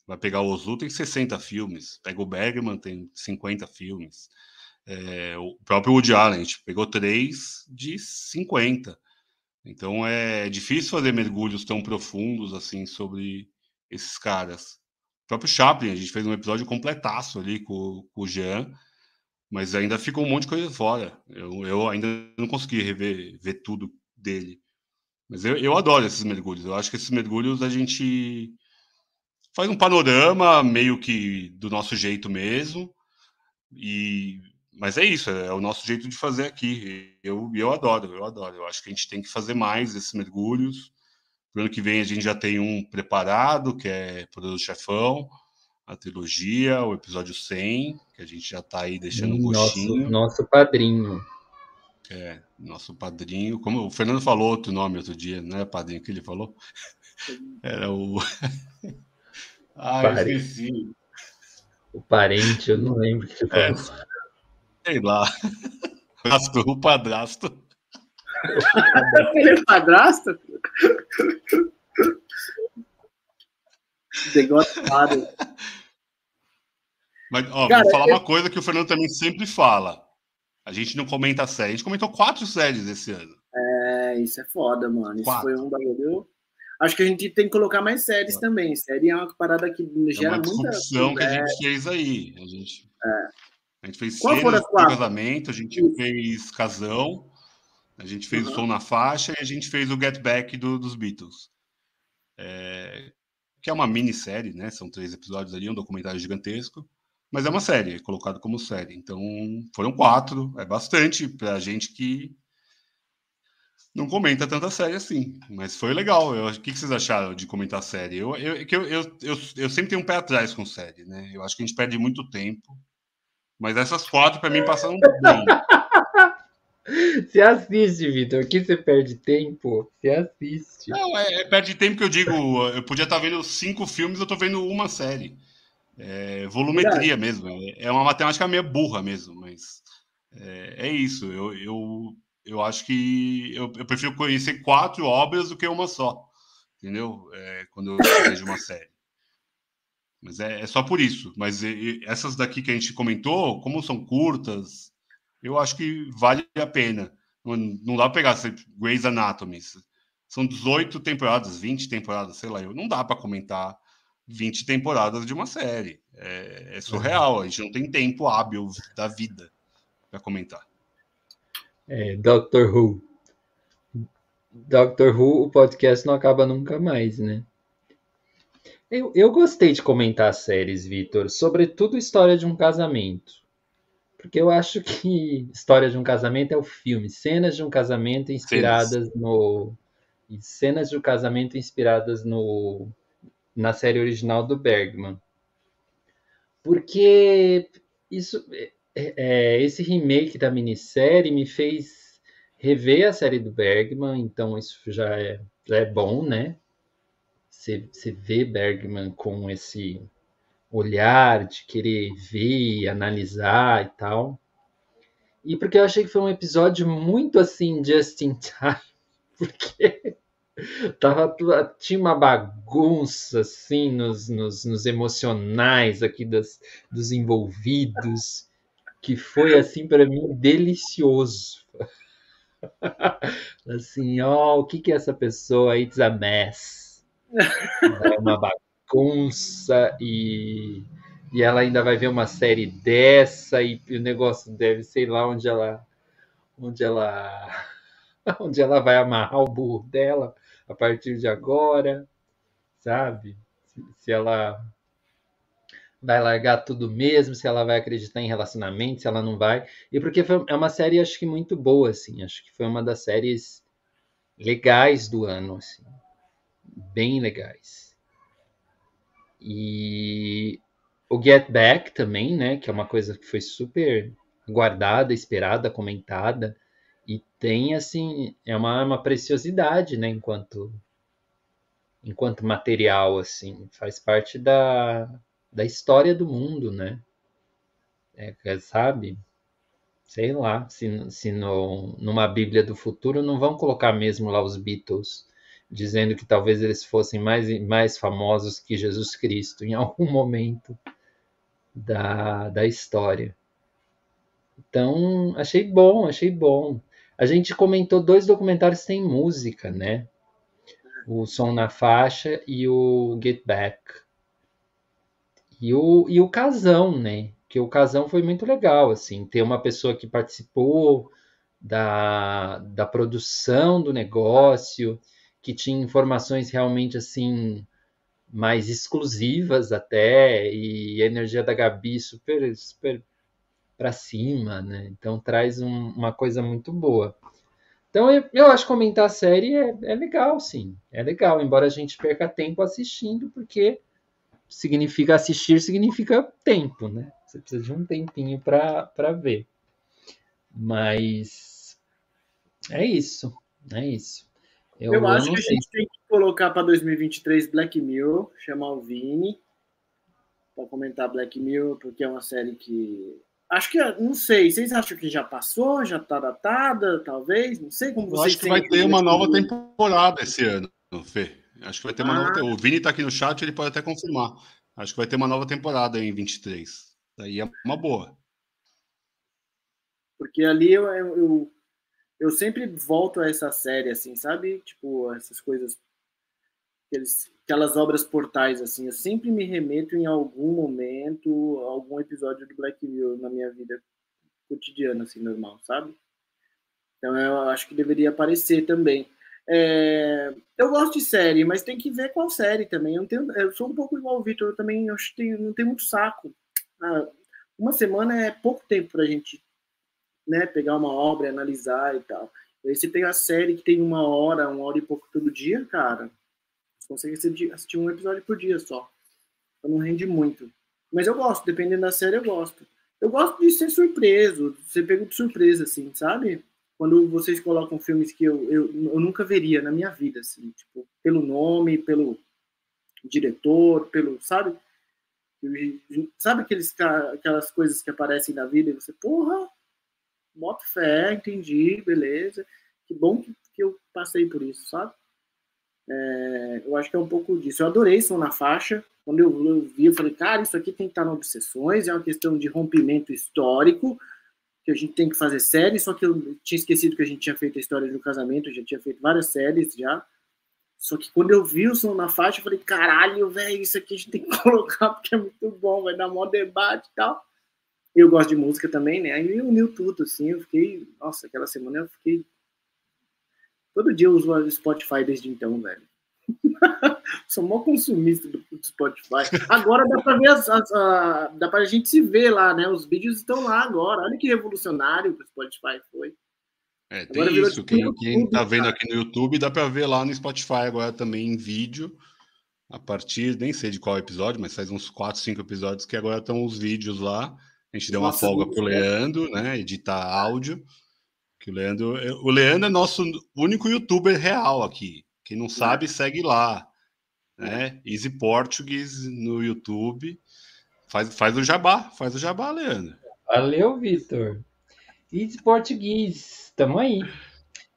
Vai pegar o Ozu, tem 60 filmes. Pega o Bergman, tem 50 filmes. É, o próprio Woody Allen, a gente pegou três de 50. Então é difícil fazer mergulhos tão profundos assim sobre esses caras. O próprio Chaplin, a gente fez um episódio completaço ali com, com o Jean, mas ainda ficou um monte de coisa fora. Eu, eu ainda não consegui rever ver tudo dele. Mas eu, eu adoro esses mergulhos. Eu acho que esses mergulhos a gente faz um panorama meio que do nosso jeito mesmo. E mas é isso, é o nosso jeito de fazer aqui. Eu eu adoro, eu adoro. Eu acho que a gente tem que fazer mais esses mergulhos. Pro ano que vem a gente já tem um preparado, que é Poderoso Chefão, a trilogia, o episódio 100, que a gente já está aí deixando um gostinho. Nosso, nosso padrinho. É, nosso padrinho. Como o Fernando falou outro nome outro dia, não é padrinho que ele falou? Era o Ah, Pare... esqueci. O parente, eu não lembro que você é, falou. Sei lá. O padrasto. Ele é padrasto? Degotado. Mas, ó, Cara, vou falar eu... uma coisa que o Fernando também sempre fala. A gente não comenta série. A gente comentou quatro séries esse ano. É, isso é foda, mano. Isso foi um bagulho Acho que a gente tem que colocar mais séries é. também. Série é uma parada que gera é uma muita. discussão que a gente fez aí. A gente, é. a gente fez Qual cenas de casamento, a gente Isso. fez casão, a gente fez uhum. o som na faixa e a gente fez o Get Back do, dos Beatles. É, que é uma minissérie, né? São três episódios ali, um documentário gigantesco. Mas é uma série, é colocado como série. Então, foram quatro, é bastante para a gente que não comenta tanta série assim, mas foi legal. Eu, o que, vocês acharam de comentar série? Eu, eu, eu, eu, eu, eu sempre tenho um pé atrás com série, né? Eu acho que a gente perde muito tempo. Mas essas quatro, para mim, passaram bem. Você assiste, Vitor. Aqui você perde tempo. Você assiste. Não, é, é perde tempo que eu digo. Eu podia estar vendo cinco filmes, eu estou vendo uma série. É volumetria mesmo. É, é uma matemática meio burra mesmo, mas é, é isso. Eu, eu eu acho que eu, eu, prefiro conhecer quatro obras do que uma só, entendeu? É, quando eu vejo uma série. Mas é, é só por isso. Mas e, essas daqui que a gente comentou, como são curtas, eu acho que vale a pena. Não, não dá para pegar Grey's Anatomy. São 18 temporadas, 20 temporadas, sei lá. Não dá para comentar 20 temporadas de uma série. É, é, surreal. A gente não tem tempo hábil da vida para comentar. É, Doctor Who. Doctor Who, o podcast não acaba nunca mais, né? Eu, eu gostei de comentar séries, Vitor, sobretudo História de um Casamento. Porque eu acho que História de um Casamento é o filme, cenas de um casamento inspiradas Cenas. no. Cenas de um casamento inspiradas no na série original do Bergman. Porque isso, é, é, esse remake da minissérie me fez rever a série do Bergman, então isso já é, já é bom, né? Você, você vê Bergman com esse olhar de querer ver, analisar e tal. E porque eu achei que foi um episódio muito assim, just in time, porque tava, tinha uma bagunça assim nos, nos, nos emocionais aqui das, dos envolvidos, que foi assim para mim delicioso. assim, ó, oh, o que que é essa pessoa? It's a mess é uma bagunça e, e ela ainda vai ver uma série dessa e, e o negócio deve, sei lá onde ela onde ela onde ela vai amarrar o burro dela a partir de agora, sabe? Se, ela vai largar tudo mesmo, se ela vai acreditar em relacionamento, se ela não vai. E porque foi, é uma série, acho que muito boa, assim. Acho que foi uma das séries legais do ano, assim bem legais. E o Get Back também, né, que é uma coisa que foi super guardada, esperada, comentada tem assim, é uma, uma preciosidade, né, enquanto enquanto material assim, faz parte da, da história do mundo, né? É, sabe? Sei lá, se, se no, numa Bíblia do futuro não vão colocar mesmo lá os Beatles dizendo que talvez eles fossem mais, mais famosos que Jesus Cristo em algum momento da, da história. Então, achei bom, achei bom. A gente comentou dois documentários sem música, né? O Som na Faixa e o Get Back. E o, e o Casão, né? Que o Casão foi muito legal, assim. Ter uma pessoa que participou da, da produção do negócio, que tinha informações realmente assim mais exclusivas até e a energia da Gabi super super para cima, né? Então traz um, uma coisa muito boa. Então eu, eu acho que comentar a série é, é legal, sim, é legal, embora a gente perca tempo assistindo, porque significa assistir significa tempo, né? Você precisa de um tempinho para ver. Mas é isso, é isso. Eu, eu acho que a gente tem que colocar para 2023 Black Mirror, chamar o Vini para comentar Black Mirror, porque é uma série que. Acho que, não sei, vocês acham que já passou, já está datada, talvez? Não sei como vocês Acho que vai ter uma nova temporada esse ano, Fê. Acho que vai ter uma ah. nova. O Vini está aqui no chat, ele pode até confirmar. Acho que vai ter uma nova temporada em 23. Daí é uma boa. Porque ali eu, eu, eu sempre volto a essa série, assim, sabe? Tipo, essas coisas, aqueles, aquelas obras portais, assim. Eu sempre me remeto em algum momento, algum episódio do Black Mirror na minha vida cotidiana, assim, normal, sabe? Então eu acho que deveria aparecer também. É, eu gosto de série, mas tem que ver qual série também. Eu, tenho, eu sou um pouco igual o Victor, eu também acho que não tem muito saco. Ah, uma semana é pouco tempo para a gente né, pegar uma obra, analisar e tal. E aí você a série que tem uma hora, uma hora e pouco todo dia, cara, consegue assistir um episódio por dia só. Então não rende muito. Mas eu gosto, dependendo da série, eu gosto. Eu gosto de ser surpreso, de ser pego de surpresa, assim, sabe? Quando vocês colocam filmes que eu, eu, eu nunca veria na minha vida, assim, tipo, pelo nome, pelo diretor, pelo, sabe? Sabe aqueles, aquelas coisas que aparecem na vida e você, porra, boto fé, entendi, beleza. Que bom que, que eu passei por isso, sabe? É, eu acho que é um pouco disso. Eu adorei Som na Faixa. Quando eu, eu, vi, eu falei, cara, isso aqui tem que estar no Obsessões, é uma questão de rompimento histórico, que a gente tem que fazer série, só que eu tinha esquecido que a gente tinha feito a história do casamento, já tinha feito várias séries já. Só que quando eu vi o som na faixa, eu falei, caralho, velho, isso aqui a gente tem que colocar porque é muito bom, vai dar mó debate e tal. Eu gosto de música também, né? Aí uniu tudo, assim, eu fiquei, nossa, aquela semana eu fiquei Todo dia eu uso o Spotify desde então, velho. Sou mó consumista do Spotify. Agora dá pra ver as, as, a, dá pra gente se ver lá, né? Os vídeos estão lá agora. Olha que revolucionário que o Spotify foi. É, tem agora isso. Quem, quem tá vendo aqui no YouTube dá pra ver lá no Spotify agora também em vídeo. A partir, nem sei de qual episódio, mas faz uns 4, 5 episódios que agora estão os vídeos lá. A gente deu uma Nossa, folga pro Leandro, né? Editar áudio. Que o Leandro, o Leandro é nosso único youtuber real aqui. Quem não sabe, segue lá. Né? Easy Portuguese no YouTube. Faz, faz o jabá, faz o jabá, Leandro. Valeu, Vitor. Easy Portuguese, tamo aí.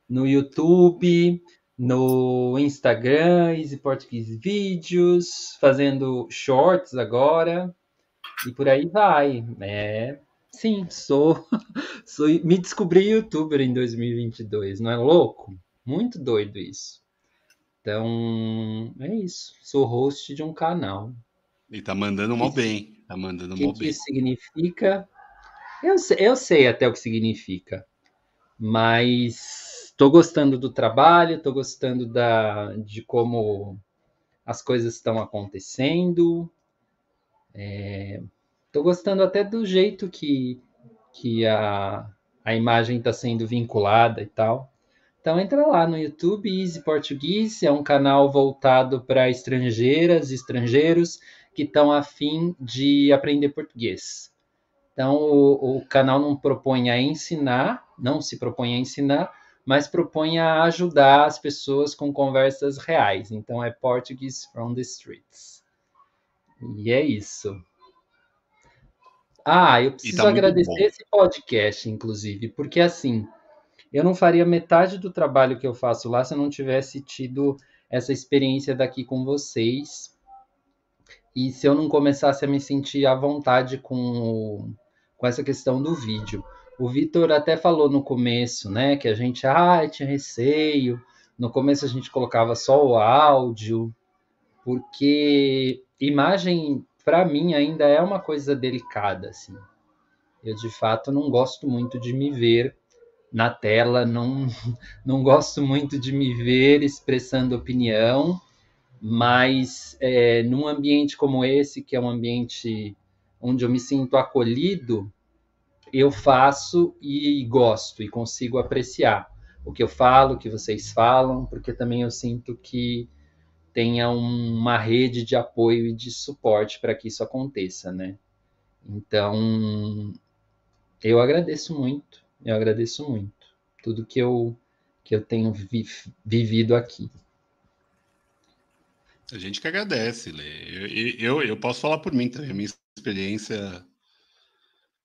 No YouTube, no Instagram, Easy Portuguese Vídeos, fazendo shorts agora. E por aí vai. É, Sim, sou, sou. Me descobri youtuber em 2022, não é louco? Muito doido isso. Então, é isso. Sou host de um canal. E tá mandando mal bem. Tá mandando mal bem. O que isso significa? Eu sei, eu sei até o que significa. Mas estou gostando do trabalho, estou gostando da, de como as coisas estão acontecendo. É, Tô gostando até do jeito que, que a, a imagem está sendo vinculada e tal. Então entra lá no YouTube, Easy Português, é um canal voltado para estrangeiras e estrangeiros que estão afim de aprender português. Então o, o canal não propõe a ensinar, não se propõe a ensinar, mas propõe a ajudar as pessoas com conversas reais. Então é Portuguese from the Streets. E é isso. Ah, eu preciso tá agradecer esse podcast, inclusive, porque assim, eu não faria metade do trabalho que eu faço lá se eu não tivesse tido essa experiência daqui com vocês. E se eu não começasse a me sentir à vontade com, com essa questão do vídeo. O Vitor até falou no começo, né, que a gente ah, tinha receio. No começo a gente colocava só o áudio, porque imagem para mim ainda é uma coisa delicada, assim. Eu de fato não gosto muito de me ver na tela, não, não gosto muito de me ver expressando opinião, mas é, num ambiente como esse, que é um ambiente onde eu me sinto acolhido, eu faço e gosto e consigo apreciar o que eu falo, o que vocês falam, porque também eu sinto que tenha uma rede de apoio e de suporte para que isso aconteça, né? Então, eu agradeço muito, eu agradeço muito tudo que eu que eu tenho vi, vivido aqui. A gente que agradece, Lê. Eu, eu, eu posso falar por mim também, a minha experiência,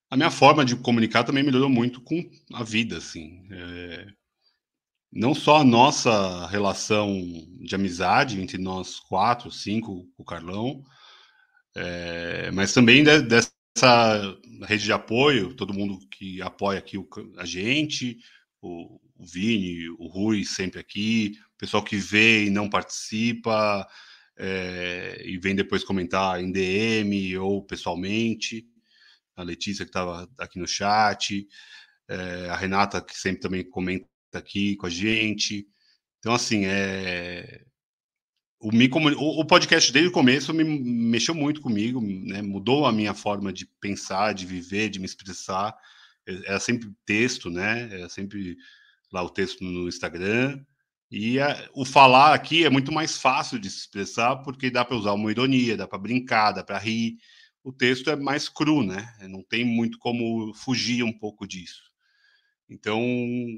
a minha forma de comunicar também melhorou muito com a vida, assim. É, não só a nossa relação de amizade entre nós quatro, cinco, o Carlão, é, mas também de, dessa rede de apoio, todo mundo que apoia aqui o, a gente, o, o Vini, o Rui sempre aqui, pessoal que vê e não participa, é, e vem depois comentar em DM ou pessoalmente, a Letícia que estava aqui no chat, é, a Renata que sempre também comenta Tá aqui com a gente. Então, assim, é... o, me, o, podcast desde o começo me mexeu muito comigo, né? mudou a minha forma de pensar, de viver, de me expressar. Era é sempre texto, né? Era sempre lá o texto no Instagram. E a, o falar aqui é muito mais fácil de se expressar, porque dá para usar uma ironia, dá para brincar, dá para rir. O texto é mais cru, né? Não tem muito como fugir um pouco disso. Então,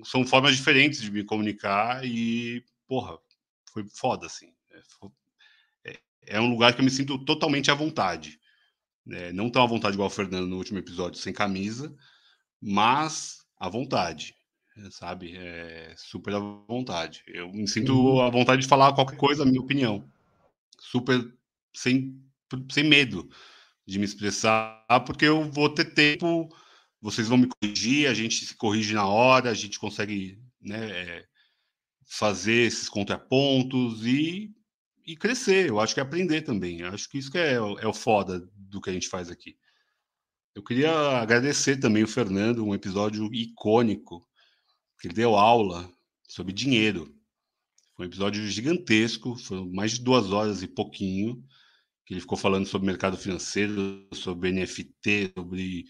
são formas diferentes de me comunicar e, porra, foi foda, assim. É, é, é um lugar que eu me sinto totalmente à vontade. É, não tão à vontade igual o Fernando no último episódio, sem camisa, mas à vontade. sabe? É super à vontade. Eu me sinto uhum. à vontade de falar qualquer coisa, a minha opinião. Super sem, sem medo de me expressar, porque eu vou ter tempo, vocês vão me corrigir, a gente se corrige na hora, a gente consegue né, é, fazer esses contrapontos e, e crescer. Eu acho que é aprender também. Eu acho que isso que é, é o foda do que a gente faz aqui. Eu queria agradecer também o Fernando, um episódio icônico, que ele deu aula sobre dinheiro. Foi um episódio gigantesco, foram mais de duas horas e pouquinho, que ele ficou falando sobre mercado financeiro, sobre NFT, sobre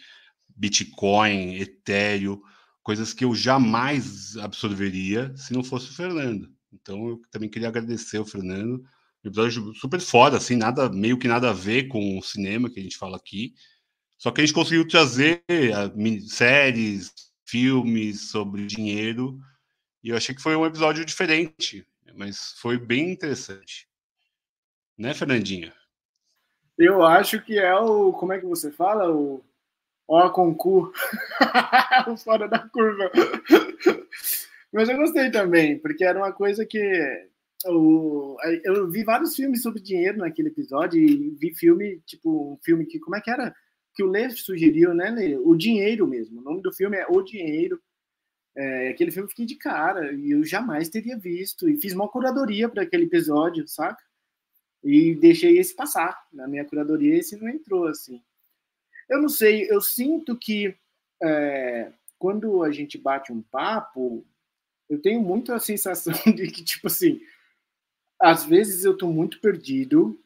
Bitcoin, Ethereum, coisas que eu jamais absorveria se não fosse o Fernando. Então eu também queria agradecer ao Fernando. Episódio super foda, assim, nada, meio que nada a ver com o cinema que a gente fala aqui. Só que a gente conseguiu trazer séries, filmes sobre dinheiro, e eu achei que foi um episódio diferente, mas foi bem interessante. Né, Fernandinha? Eu acho que é o. Como é que você fala? O Ó, concurso. Fora da curva. Mas eu gostei também, porque era uma coisa que. Eu, eu vi vários filmes sobre dinheiro naquele episódio e vi filme, tipo, um filme que. Como é que era? Que o Lê sugeriu, né, Lê? O Dinheiro mesmo. O nome do filme é O Dinheiro. É, aquele filme eu fiquei de cara e eu jamais teria visto. E fiz uma curadoria para aquele episódio, saca? E deixei esse passar. Na minha curadoria, esse não entrou, assim. Eu não sei, eu sinto que é, quando a gente bate um papo, eu tenho muito a sensação de que, tipo assim, às vezes eu estou muito perdido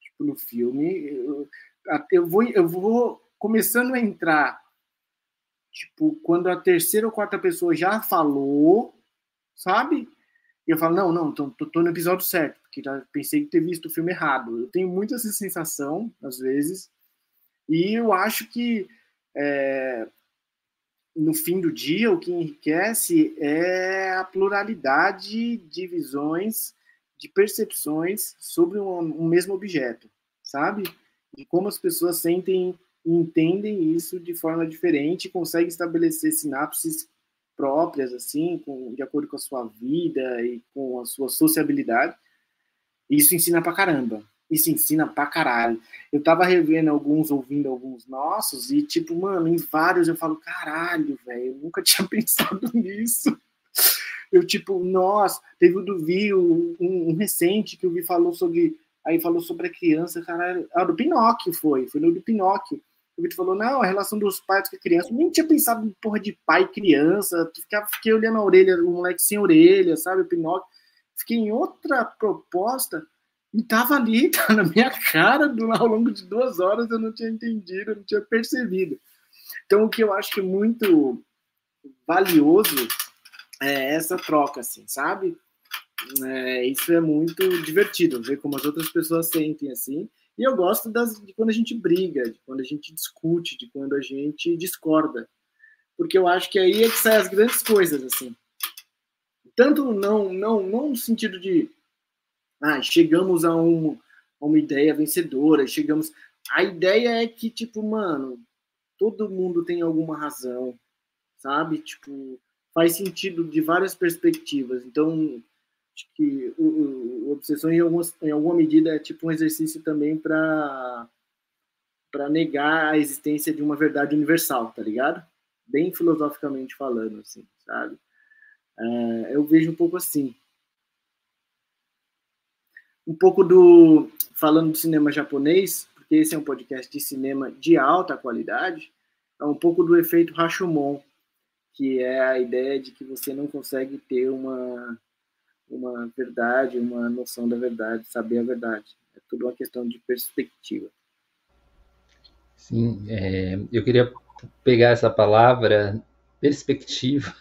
tipo, no filme. Eu, eu, vou, eu vou começando a entrar, tipo, quando a terceira ou quarta pessoa já falou, sabe? Eu falo, não, não, tô, tô no episódio certo, porque já pensei que ter visto o filme errado. Eu tenho muito essa sensação, às vezes, e eu acho que é, no fim do dia o que enriquece é a pluralidade de visões, de percepções sobre um, um mesmo objeto, sabe? E como as pessoas sentem e entendem isso de forma diferente, conseguem estabelecer sinapses próprias, assim, com, de acordo com a sua vida e com a sua sociabilidade. Isso ensina pra caramba. Isso ensina pra caralho. Eu tava revendo alguns, ouvindo alguns nossos, e tipo, mano, em vários eu falo, caralho, velho, eu nunca tinha pensado nisso. Eu, tipo, nossa, teve o do Vi, um, um, recente que o Vi falou sobre. Aí falou sobre a criança, caralho. Ah, do Pinóquio foi, foi no do Pinóquio. O Vitor falou, não, a relação dos pais com a criança. Eu nem tinha pensado em porra de pai e criança. Ficava, fiquei olhando a orelha, o moleque sem orelha, sabe? O Pinóquio. Fiquei em outra proposta e ali, tá na minha cara, ao longo de duas horas eu não tinha entendido, eu não tinha percebido. Então, o que eu acho que é muito valioso é essa troca, assim, sabe? É, isso é muito divertido, ver como as outras pessoas sentem assim. E eu gosto das, de quando a gente briga, de quando a gente discute, de quando a gente discorda. Porque eu acho que aí é que saem as grandes coisas, assim. Tanto não, não, não no sentido de ah, chegamos a, um, a uma ideia vencedora, chegamos. A ideia é que, tipo, mano, todo mundo tem alguma razão, sabe? Tipo, faz sentido de várias perspectivas. Então, acho que o, o, o Obsessão, em, algumas, em alguma medida, é tipo um exercício também para para negar a existência de uma verdade universal, tá ligado? Bem filosoficamente falando, assim, sabe? É, eu vejo um pouco assim um pouco do falando do cinema japonês, porque esse é um podcast de cinema de alta qualidade, é um pouco do efeito Rashomon, que é a ideia de que você não consegue ter uma uma verdade, uma noção da verdade, saber a verdade. É tudo uma questão de perspectiva. Sim, é, eu queria pegar essa palavra perspectiva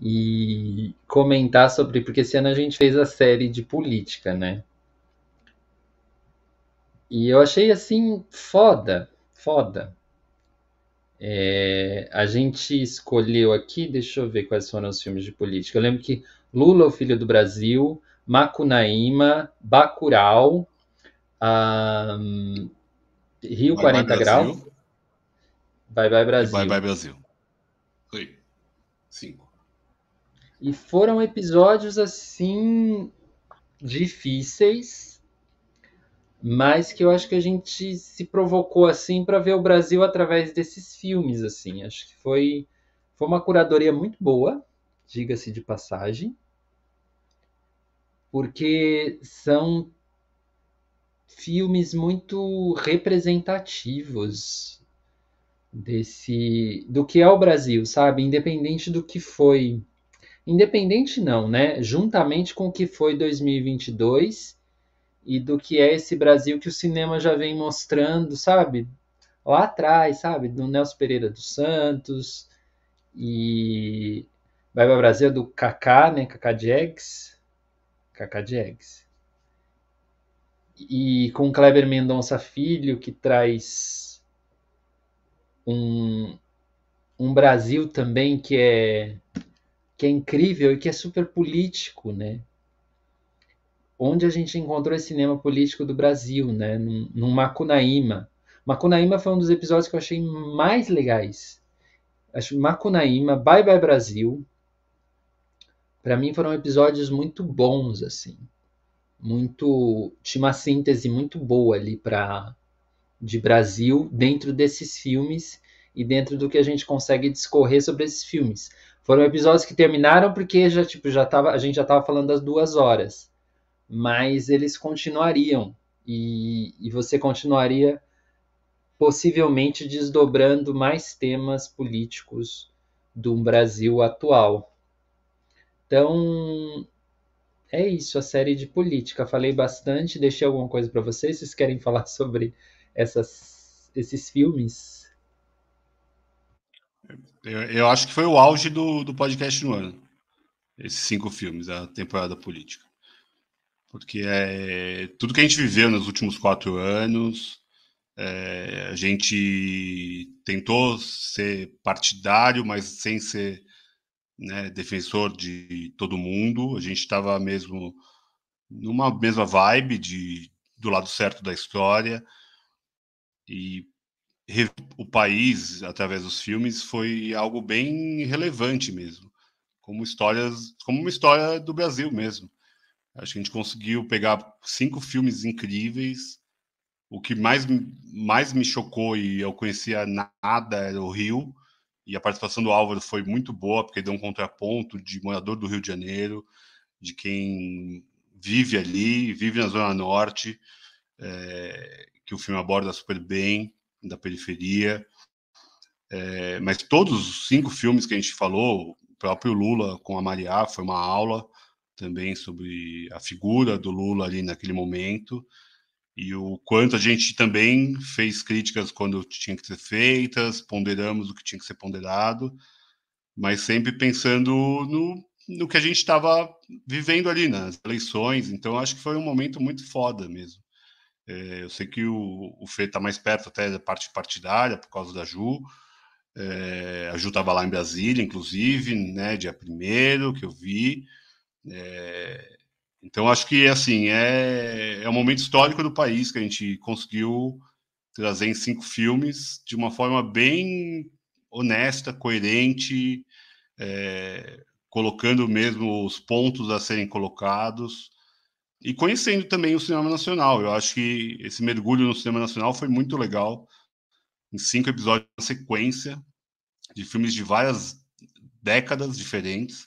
e comentar sobre, porque esse ano a gente fez a série de política, né? E eu achei assim foda, foda. É, a gente escolheu aqui, deixa eu ver quais foram os filmes de política. Eu lembro que Lula, o Filho do Brasil, Macunaíma, Bacurau, um, Rio vai, 40 vai Graus. Vai, vai Brasil. Vai, vai Brasil. Cinco. E foram episódios assim difíceis, mas que eu acho que a gente se provocou assim para ver o Brasil através desses filmes assim. Acho que foi foi uma curadoria muito boa, diga-se de passagem, porque são filmes muito representativos desse do que é o Brasil, sabe? Independente do que foi, independente não, né? Juntamente com o que foi 2022 e do que é esse Brasil que o cinema já vem mostrando, sabe? Lá atrás, sabe? Do Nelson Pereira dos Santos e Vai para Brasil do Kaká, né? Kaká Jags. Kaká Jags e com Kleber Mendonça Filho, que traz um, um Brasil também que é, que é incrível e que é super político, né? Onde a gente encontrou esse cinema político do Brasil, né? Num, num Macunaíma. Macunaíma foi um dos episódios que eu achei mais legais. Acho Macunaíma, Bye Bye Brasil, para mim foram episódios muito bons, assim muito tinha uma síntese muito boa ali para de Brasil dentro desses filmes e dentro do que a gente consegue discorrer sobre esses filmes. Foram episódios que terminaram porque já tipo já tava, a gente já estava falando das duas horas, mas eles continuariam e, e você continuaria possivelmente desdobrando mais temas políticos do Brasil atual. Então, é isso, a série de política. Falei bastante, deixei alguma coisa para vocês. Vocês querem falar sobre essas, esses filmes? Eu, eu, acho que foi o auge do, do podcast no ano. Esses cinco filmes, a temporada política. Porque é tudo que a gente viveu nos últimos quatro anos. É, a gente tentou ser partidário, mas sem ser né, defensor de todo mundo. A gente estava mesmo numa mesma vibe de do lado certo da história e o país através dos filmes foi algo bem relevante mesmo, como histórias, como uma história do Brasil mesmo. Acho que a gente conseguiu pegar cinco filmes incríveis. O que mais, mais me chocou e eu conhecia nada era o Rio e a participação do Álvaro foi muito boa, porque deu um contraponto de morador do Rio de Janeiro, de quem vive ali, vive na Zona Norte, é, que o filme aborda super bem, da periferia. É, mas todos os cinco filmes que a gente falou, o próprio Lula com a Maria foi uma aula também sobre a figura do Lula ali naquele momento e o quanto a gente também fez críticas quando tinha que ser feitas, ponderamos o que tinha que ser ponderado, mas sempre pensando no, no que a gente estava vivendo ali nas eleições. Então, acho que foi um momento muito foda mesmo. É, eu sei que o, o Fê está mais perto até da parte partidária por causa da Ju. É, a Ju estava lá em Brasília, inclusive, né, dia primeiro que eu vi. É, então, acho que assim é, é um momento histórico do país que a gente conseguiu trazer em cinco filmes de uma forma bem honesta, coerente, é, colocando mesmo os pontos a serem colocados e conhecendo também o cinema nacional. Eu acho que esse mergulho no cinema nacional foi muito legal. Em cinco episódios, uma sequência de filmes de várias décadas diferentes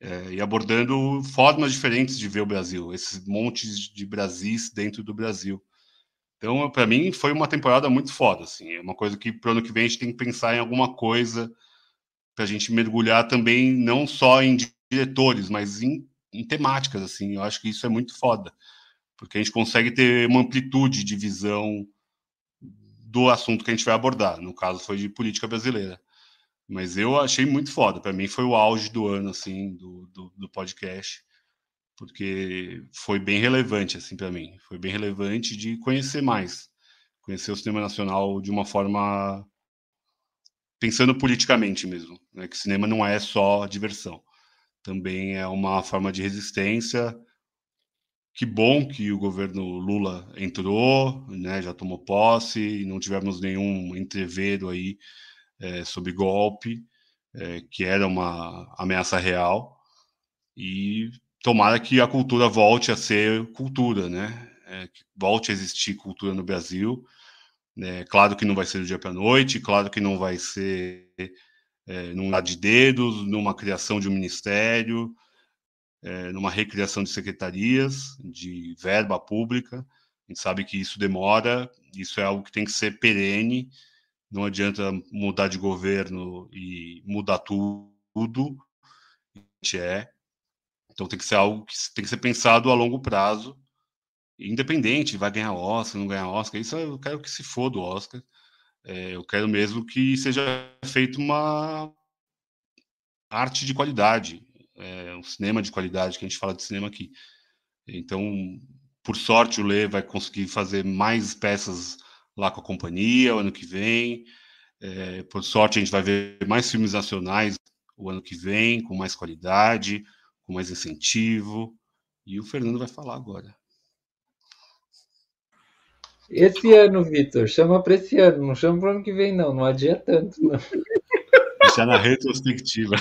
é, e abordando formas diferentes de ver o Brasil, esses montes de Brasis dentro do Brasil. Então, para mim, foi uma temporada muito foda. Assim, é uma coisa que para o ano que vem a gente tem que pensar em alguma coisa para a gente mergulhar também, não só em diretores, mas em, em temáticas. Assim, eu acho que isso é muito foda, porque a gente consegue ter uma amplitude de visão do assunto que a gente vai abordar. No caso, foi de política brasileira. Mas eu achei muito foda. Para mim foi o auge do ano, assim, do, do, do podcast. Porque foi bem relevante, assim, para mim. Foi bem relevante de conhecer mais. Conhecer o cinema nacional de uma forma. Pensando politicamente mesmo. Né? Que cinema não é só diversão. Também é uma forma de resistência. Que bom que o governo Lula entrou, né, já tomou posse, não tivemos nenhum entreveiro aí é, sob golpe, é, que era uma ameaça real, e tomara que a cultura volte a ser cultura, né? É, volte a existir cultura no Brasil. É, claro que não vai ser do dia para a noite, claro que não vai ser é, num lá de dedos, numa criação de um ministério, é, numa recriação de secretarias, de verba pública. A gente sabe que isso demora, isso é algo que tem que ser perene, não adianta mudar de governo e mudar tudo. A gente é. Então tem que ser algo que tem que ser pensado a longo prazo, independente, vai ganhar Oscar, não ganhar Oscar, isso eu quero que se foda o Oscar. É, eu quero mesmo que seja feita uma arte de qualidade, é, um cinema de qualidade, que a gente fala de cinema aqui. Então, por sorte, o Lê vai conseguir fazer mais peças lá com a companhia o ano que vem. É, por sorte, a gente vai ver mais filmes nacionais o ano que vem, com mais qualidade, com mais incentivo. E o Fernando vai falar agora. Esse ano, Vitor, chama para esse ano, não chama para ano que vem, não. Não adia tanto, não. Deixar na retrospectiva.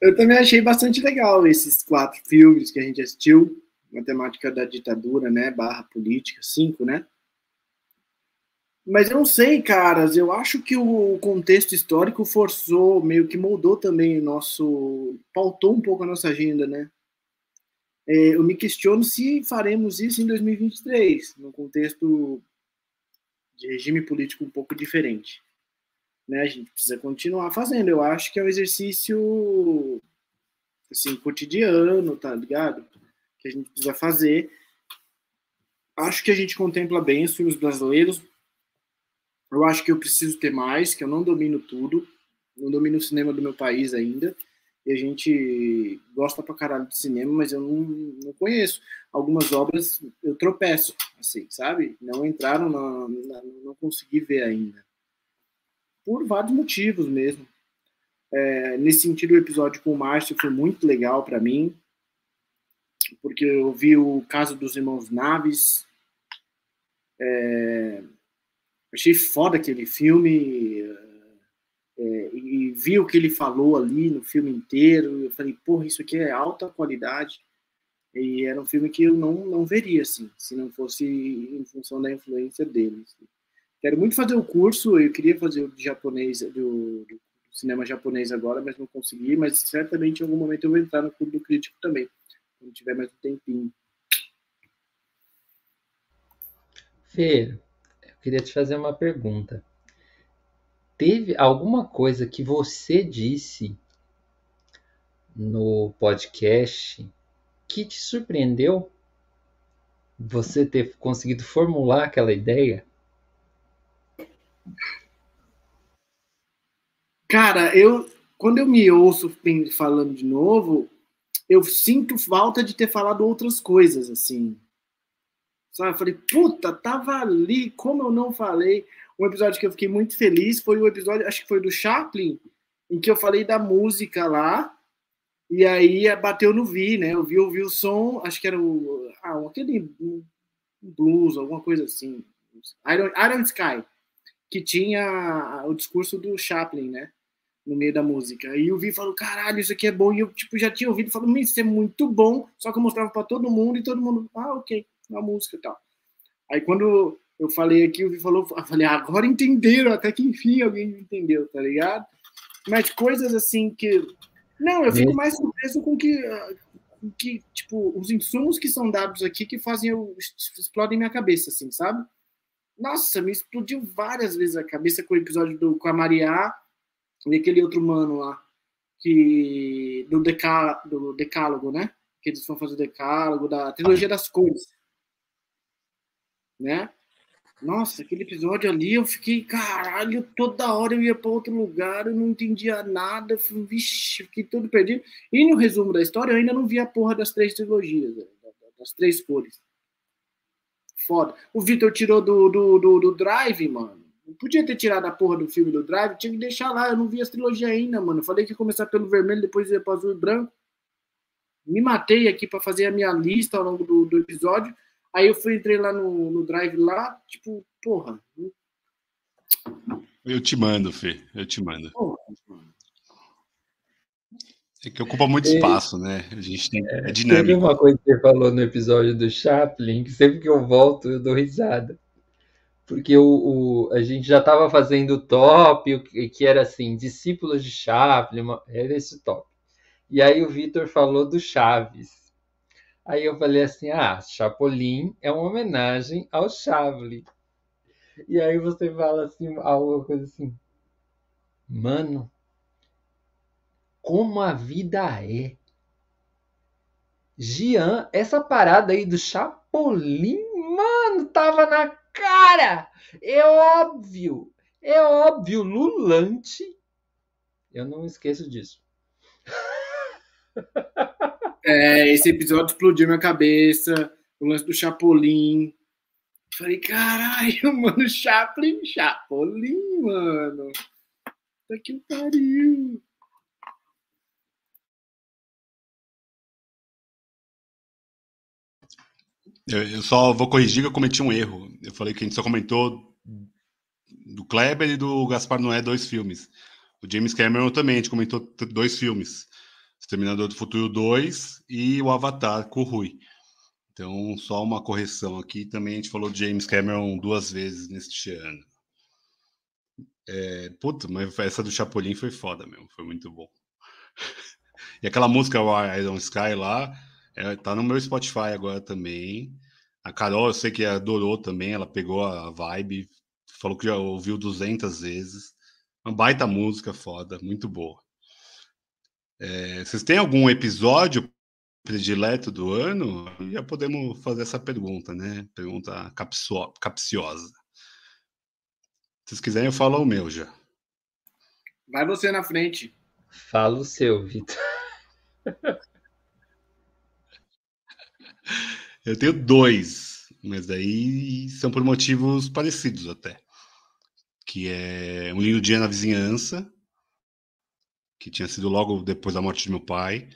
Eu também achei bastante legal esses quatro filmes que a gente assistiu. Uma temática da ditadura, né? Barra política, cinco, né? Mas eu não sei, caras. Eu acho que o contexto histórico forçou, meio que moldou também o nosso. pautou um pouco a nossa agenda, né? É, eu me questiono se faremos isso em 2023, num contexto de regime político um pouco diferente. Né? A gente precisa continuar fazendo. Eu acho que é um exercício assim, cotidiano, tá ligado? Que a gente precisa fazer. Acho que a gente contempla bem os filmes brasileiros. Eu acho que eu preciso ter mais, que eu não domino tudo. Não domino o cinema do meu país ainda e a gente gosta pra caralho de cinema, mas eu não, não conheço. Algumas obras eu tropeço, assim, sabe? Não entraram, na, na, não consegui ver ainda. Por vários motivos mesmo. É, nesse sentido, o episódio com o Márcio foi muito legal para mim, porque eu vi o caso dos irmãos Naves. É, achei foda aquele filme é, e vi o que ele falou ali no filme inteiro, eu falei, porra, isso aqui é alta qualidade. E era um filme que eu não, não veria, assim, se não fosse em função da influência dele. Assim. Quero muito fazer o curso, eu queria fazer o de japonês, do, do, cinema japonês agora, mas não consegui, mas certamente em algum momento eu vou entrar no clube do crítico também, quando tiver mais um tempinho. Fê, eu queria te fazer uma pergunta teve alguma coisa que você disse no podcast que te surpreendeu? Você ter conseguido formular aquela ideia? Cara, eu quando eu me ouço falando de novo, eu sinto falta de ter falado outras coisas assim. Sabe? Eu falei, puta, tava ali, como eu não falei. Um episódio que eu fiquei muito feliz foi o episódio, acho que foi do Chaplin, em que eu falei da música lá, e aí bateu no Vi, né? Eu vi, ouvi o som, acho que era o. Ah, aquele blues, alguma coisa assim. Iron, Iron Sky, que tinha o discurso do Chaplin, né? No meio da música. E o Vi falou: caralho, isso aqui é bom. E eu tipo, já tinha ouvido, falou: isso é muito bom. Só que eu mostrava para todo mundo e todo mundo, ah, ok, a música e tal. Aí quando eu falei aqui, o Vi falou, eu falei, ah, agora entenderam, até que enfim alguém entendeu, tá ligado? Mas coisas assim que. Não, eu fico mais surpreso com que, com que, tipo, os insumos que são dados aqui que fazem eu explodem minha cabeça, assim, sabe? Nossa, me explodiu várias vezes a cabeça com o episódio do, com a Maria e aquele outro mano lá, que. do, decá, do Decálogo, né? Que eles vão fazer o Decálogo, da trilogia das cores. Né? Nossa, aquele episódio ali eu fiquei, caralho, toda hora eu ia para outro lugar, eu não entendia nada, fui, vixe, fiquei todo perdido. E no resumo da história, eu ainda não vi a porra das três trilogias, das três cores. Foda. O Vitor tirou do, do, do, do, Drive, mano. Não podia ter tirado a porra do filme do Drive, tinha que deixar lá. Eu não vi as trilogias ainda, mano. Falei que ia começar pelo vermelho, depois ia para azul e branco. Me matei aqui para fazer a minha lista ao longo do, do episódio. Aí eu fui, entrei lá no, no Drive lá, tipo, porra. Eu te mando, Fê. Eu te mando. É que ocupa muito espaço, né? A gente tem. É, é dinâmico. Teve uma coisa que você falou no episódio do Chaplin, que sempre que eu volto eu dou risada. Porque o, o a gente já estava fazendo o top, que era assim, discípulos de Chaplin, era esse top. E aí o Vitor falou do Chaves. Aí eu falei assim: ah, Chapolin é uma homenagem ao Chaves. E aí você fala assim, alguma coisa assim. Mano, como a vida é. Gian, essa parada aí do Chapolin, mano, tava na cara. É óbvio. É óbvio, Lulante. Eu não esqueço disso. É, esse episódio explodiu minha cabeça. O lance do Chapolin. Falei, caralho, mano, Chaplin, Chapolin, mano. Tá que pariu. Eu, só vou corrigir que eu cometi um erro. Eu falei que a gente só comentou do Kleber e do Gaspar Noé dois filmes. O James Cameron também, a gente comentou dois filmes. Exterminador do Futuro 2 e o Avatar com o Rui. Então, só uma correção aqui. Também a gente falou de James Cameron duas vezes neste ano. É, puta, mas essa do Chapolin foi foda mesmo. Foi muito bom. e aquela música Iron Sky lá, é, tá no meu Spotify agora também. A Carol, eu sei que adorou também. Ela pegou a vibe, falou que já ouviu 200 vezes. Uma baita música foda, muito boa. É, vocês têm algum episódio predileto do ano? Já podemos fazer essa pergunta, né? Pergunta capciosa. Se vocês quiserem, eu falo o meu já. Vai você na frente. Fala o seu, Vitor. eu tenho dois, mas daí são por motivos parecidos até. Que é Um Lindo Dia na Vizinhança, que tinha sido logo depois da morte de meu pai.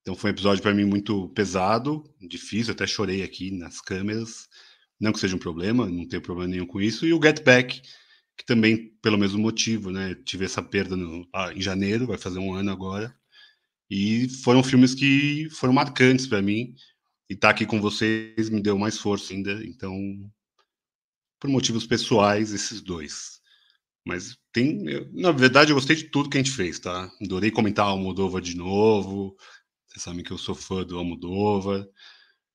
Então foi um episódio para mim muito pesado, difícil, até chorei aqui nas câmeras. Não que seja um problema, não tenho problema nenhum com isso. E o Get Back, que também pelo mesmo motivo, né? Tive essa perda no, ah, em janeiro, vai fazer um ano agora. E foram filmes que foram marcantes para mim. E estar tá aqui com vocês me deu mais força ainda. Então, por motivos pessoais, esses dois. Mas tem. Eu, na verdade, eu gostei de tudo que a gente fez, tá? Adorei comentar o Almodóvar de novo. Vocês sabem que eu sou fã do Almodóvar.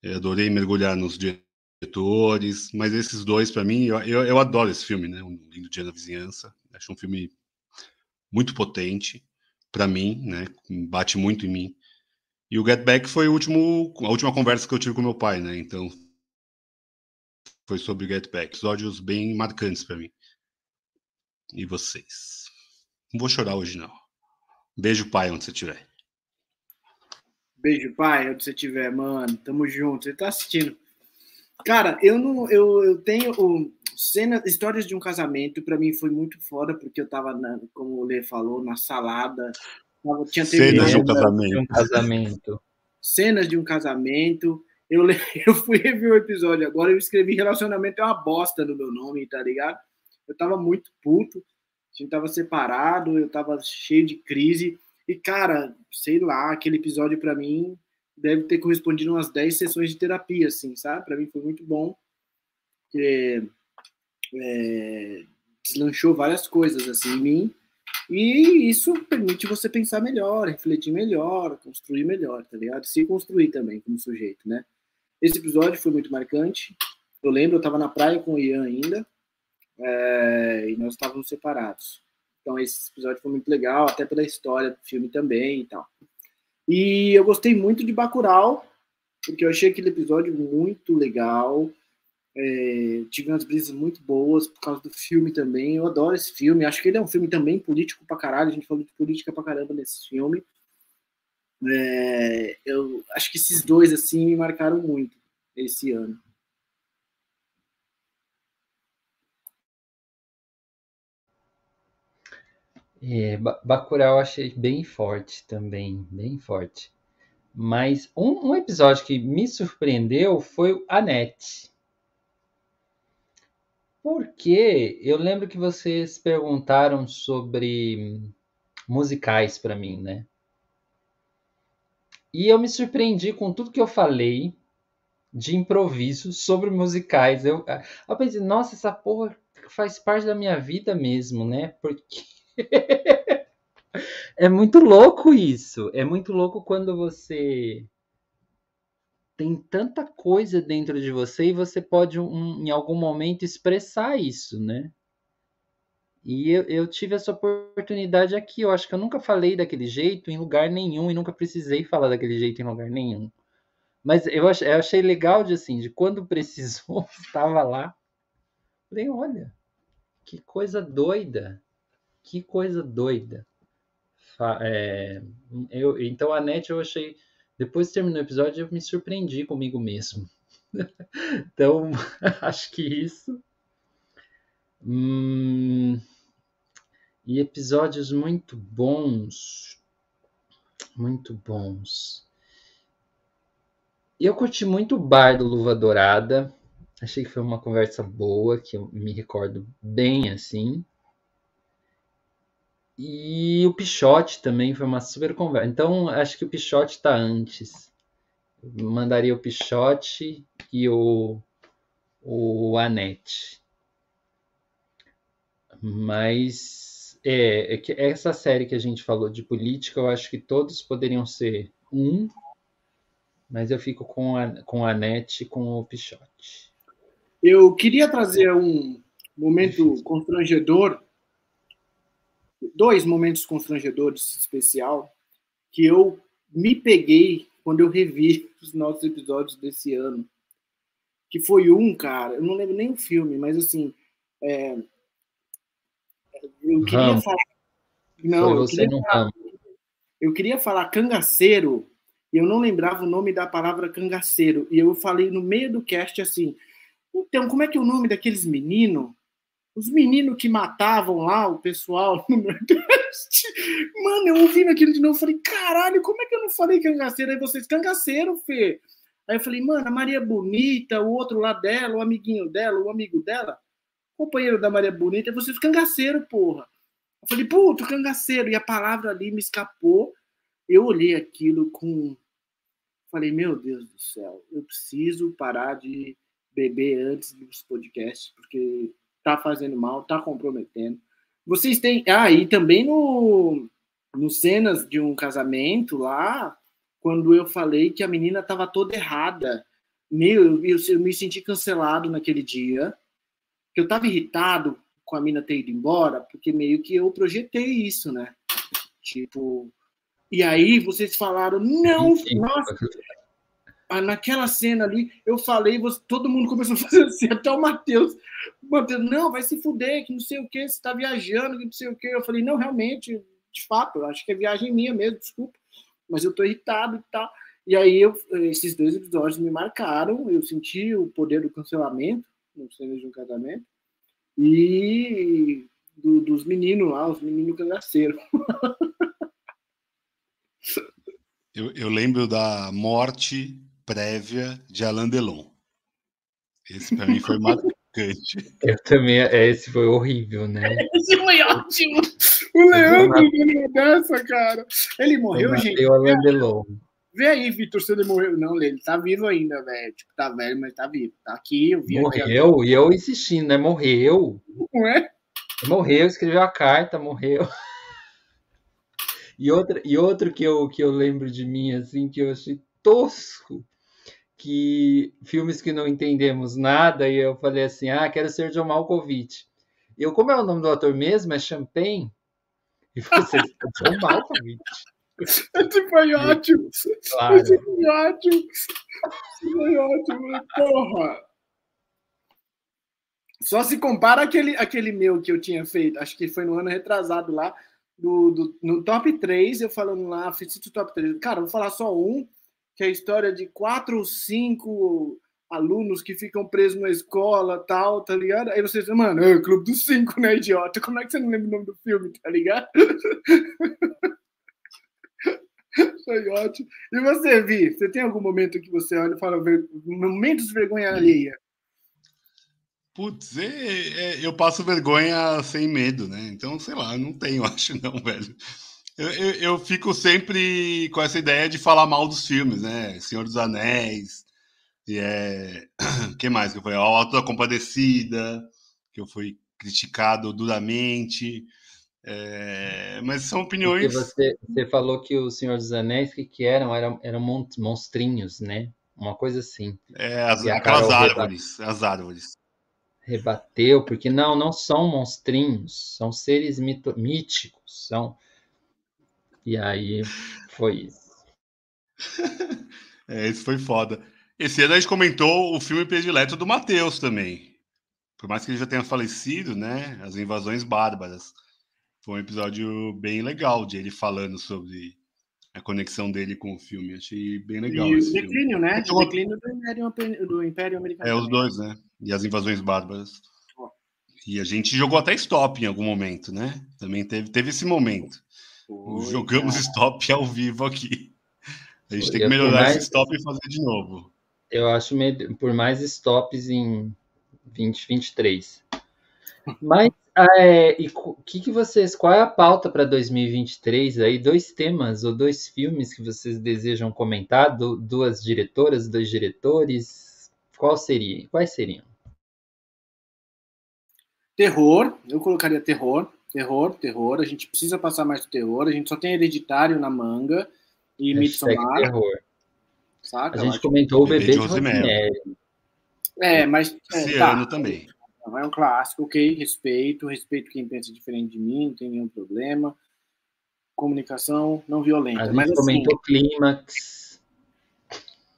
Eu adorei mergulhar nos diretores. Mas esses dois, para mim, eu, eu, eu, adoro esse filme, né? Um Lindo Dia na Vizinhança. Acho um filme muito potente para mim, né? Bate muito em mim. E o Get Back foi último, a última conversa que eu tive com meu pai, né? Então foi sobre Get Back. Episódios bem marcantes para mim. E vocês? Não vou chorar hoje, não. Beijo, pai, onde você estiver. Beijo, pai, onde você estiver, mano. Tamo junto. Você tá assistindo. Cara, eu não. Eu, eu tenho. Um, cena, histórias de um casamento, para mim foi muito foda, porque eu tava, na, como o Lê falou, na salada. Tava, tinha Cenas de um casamento. De um casamento. Cenas de um casamento. Eu, eu fui rever o episódio agora, eu escrevi relacionamento é uma bosta no meu nome, tá ligado? Eu tava muito puto, a gente tava separado, eu tava cheio de crise. E, cara, sei lá, aquele episódio para mim deve ter correspondido umas 10 sessões de terapia, assim, sabe? Para mim foi muito bom. Porque, é, deslanchou várias coisas, assim, em mim. E isso permite você pensar melhor, refletir melhor, construir melhor, tá ligado? Se construir também como sujeito, né? Esse episódio foi muito marcante. Eu lembro, eu tava na praia com o Ian ainda, é, e nós estávamos separados. Então esse episódio foi muito legal, até pela história do filme também e tal. E eu gostei muito de Bacurau, porque eu achei aquele episódio muito legal. É, tive umas brisas muito boas por causa do filme também. Eu adoro esse filme. Acho que ele é um filme também político pra caralho. A gente falou de política pra caramba nesse filme. É, eu acho que esses dois assim me marcaram muito esse ano. É, Bacurau eu achei bem forte também, bem forte. Mas um, um episódio que me surpreendeu foi o Anete. Porque eu lembro que vocês perguntaram sobre musicais para mim, né? E eu me surpreendi com tudo que eu falei de improviso sobre musicais. Eu, eu pensei, nossa, essa porra faz parte da minha vida mesmo, né? Porque é muito louco isso. É muito louco quando você tem tanta coisa dentro de você e você pode, um, em algum momento, expressar isso, né? E eu, eu, tive essa oportunidade aqui. Eu acho que eu nunca falei daquele jeito em lugar nenhum e nunca precisei falar daquele jeito em lugar nenhum. Mas eu achei, eu achei legal de assim, de quando precisou, estava lá. Falei, olha, que coisa doida. Que coisa doida. É, eu, então a net eu achei depois que terminou o episódio, eu me surpreendi comigo mesmo. então, acho que isso. Hum, e episódios muito bons. Muito bons. Eu curti muito o bar do Luva Dourada. Achei que foi uma conversa boa, que eu me recordo bem assim. E o Pichote também foi uma super conversa. Então, acho que o Pichote está antes. Eu mandaria o Pichote e o, o Anete. Mas é, é essa série que a gente falou de política, eu acho que todos poderiam ser um, mas eu fico com a, com a Anete e com o Pichote. Eu queria trazer um momento constrangedor dois momentos constrangedores especial que eu me peguei quando eu revi os nossos episódios desse ano. Que foi um, cara, eu não lembro nem o filme, mas assim. É, eu queria Ramos. falar. Não, eu queria falar, eu queria falar cangaceiro e eu não lembrava o nome da palavra cangaceiro. E eu falei no meio do cast assim: então, como é que é o nome daqueles meninos? Os meninos que matavam lá o pessoal no Nordeste. Mano, eu ouvindo aquilo de novo, falei, caralho, como é que eu não falei cangaceiro? Aí vocês, cangaceiro, Fê. Aí eu falei, mano, a Maria Bonita, o outro lá dela, o amiguinho dela, o amigo dela, companheiro da Maria Bonita, vocês cangaceiro, porra. Eu falei, puto, cangaceiro. E a palavra ali me escapou. Eu olhei aquilo com. Falei, meu Deus do céu, eu preciso parar de beber antes dos podcasts, porque tá fazendo mal, tá comprometendo. Vocês têm. Ah, e também no, no cenas de um casamento lá, quando eu falei que a menina tava toda errada. Meu, eu, eu me senti cancelado naquele dia. Que eu tava irritado com a mina ter ido embora, porque meio que eu projetei isso, né? Tipo. E aí vocês falaram, não, nossa, naquela cena ali, eu falei, você, todo mundo começou a fazer assim, até o Matheus. Matheus, não, vai se fuder, que não sei o que, você está viajando, que não sei o que. Eu falei, não, realmente, de fato, eu acho que é viagem minha mesmo, desculpa, mas eu tô irritado e tal. E aí, eu, esses dois episódios me marcaram, eu senti o poder do cancelamento, no cenas de um casamento, e do, dos meninos lá, os meninos cangaceiros. eu, eu lembro da morte prévia de Alain Delon. Esse para mim foi marcante. Eu também, é, esse foi horrível, né? Esse foi ótimo. O Leandro ganhou dessa, cara. Ele morreu, gente. O Alain Delon. Vê aí, Vitor, se ele morreu. Não, ele tá vivo ainda, velho. Tipo, tá velho, mas tá vivo. Tá aqui, eu vi. Morreu, e eu insistindo, né? Morreu. Não é? Morreu, escreveu a carta, morreu. E, outra, e outro que eu, que eu lembro de mim, assim, que eu achei tosco, que filmes que não entendemos nada, e eu falei assim: ah, quero ser John Malkovich. Eu, como é o nome do ator mesmo? É Champagne? E você, John Malkovich. Ótimo. Claro. Foi ótimo. Ótimo. Porra. Só se compara aquele, aquele meu que eu tinha feito, acho que foi no ano retrasado lá, do, do, no top 3, eu falando lá, fiz o top 3. Cara, vou falar só um, que é a história de quatro ou cinco alunos que ficam presos na escola, tal, tá ligado? Aí vocês, mano, é o Clube dos Cinco, né, idiota? Como é que você não lembra o nome do filme, tá ligado? Foi ótimo. E você, Vi, você tem algum momento que você olha e fala, momentos de vergonha alheia? Putz, é, é, eu passo vergonha sem medo, né? Então, sei lá, não tenho, acho não, velho. Eu, eu, eu, fico sempre com essa ideia de falar mal dos filmes, né? Senhor dos Anéis, e é. que mais que eu falei? A Auto da Compadecida, que eu fui criticado duramente. É... Mas são opiniões. Você, você, falou que o Senhor dos Anéis, que, que eram? Eram, eram monstrinhos, né? Uma coisa assim. É, as, aquelas árvores. As árvores. Rebateu, porque não, não são monstrinhos, são seres mito, míticos. São... E aí foi isso. é, isso foi foda. Esse ano a gente comentou o filme predileto do Matheus também. Por mais que ele já tenha falecido, né? As Invasões Bárbaras. Foi um episódio bem legal de ele falando sobre a conexão dele com o filme. Achei bem legal. E o declínio, né? O declínio do Império, do Império Americano. É, os dois, né? E as Invasões Bárbaras. E a gente jogou até stop em algum momento, né? Também teve, teve esse momento. Jogamos cara. stop ao vivo aqui. A gente tem que melhorar mais... esse stop e fazer de novo. Eu acho por mais stops em 2023. Mas é, e que, que vocês, qual é a pauta para 2023 aí? Dois temas ou dois filmes que vocês desejam comentar? Du, duas diretoras, dois diretores? Qual seria? Quais seriam? Terror, eu colocaria terror, terror, terror. A gente precisa passar mais do terror. A gente só tem hereditário na manga e Midsommar. Terror. Saca? A gente comentou o bebê, bebê de Rosemary. É, mas. É, Esse tá. ano também. É um clássico, ok, respeito, respeito quem pensa diferente de mim, não tem nenhum problema. Comunicação não violenta. A gente mas, assim, comentou assim, clímax.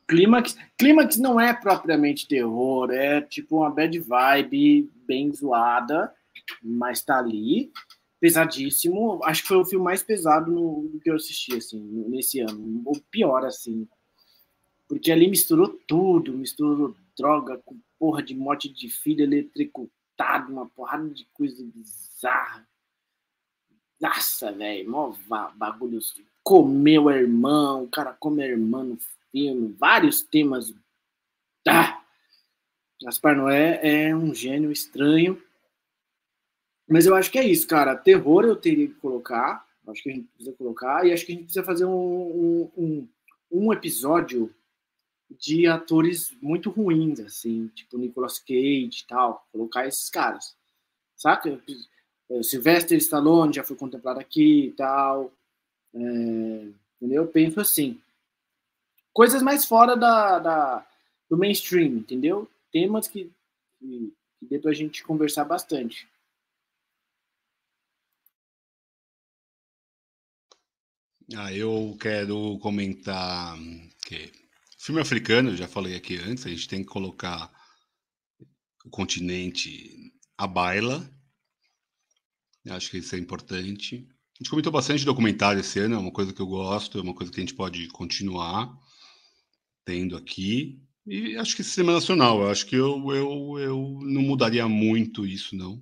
Clímax, clímax não é propriamente terror, é tipo uma bad vibe bem zoada, mas tá ali, pesadíssimo. Acho que foi o filme mais pesado no, no que eu assisti, assim, nesse ano. O pior, assim, porque ali misturou tudo, misturou droga com porra de morte de filho eletricutado, uma porrada de coisa bizarra. Nossa, velho, mó bagulho. Comeu a irmã, o cara come a irmã no filme, vários temas. Ah! Noé é um gênio estranho. Mas eu acho que é isso, cara. Terror eu teria que colocar. Acho que a gente precisa colocar. E acho que a gente precisa fazer um, um, um, episódio de atores muito ruins, assim, tipo Nicolas Cage e tal, colocar esses caras, saca? É, Sylvester Stallone já foi contemplado aqui e tal, é, entendeu? Eu penso assim, coisas mais fora da, da, do mainstream, entendeu? Temas que, que, que dê pra gente conversar bastante. Ah, eu quero comentar que Filme africano, já falei aqui antes, a gente tem que colocar o continente à baila. Acho que isso é importante. A gente comentou bastante documentário esse ano, é uma coisa que eu gosto, é uma coisa que a gente pode continuar tendo aqui. E acho que cinema nacional, acho que eu, eu, eu não mudaria muito isso, não.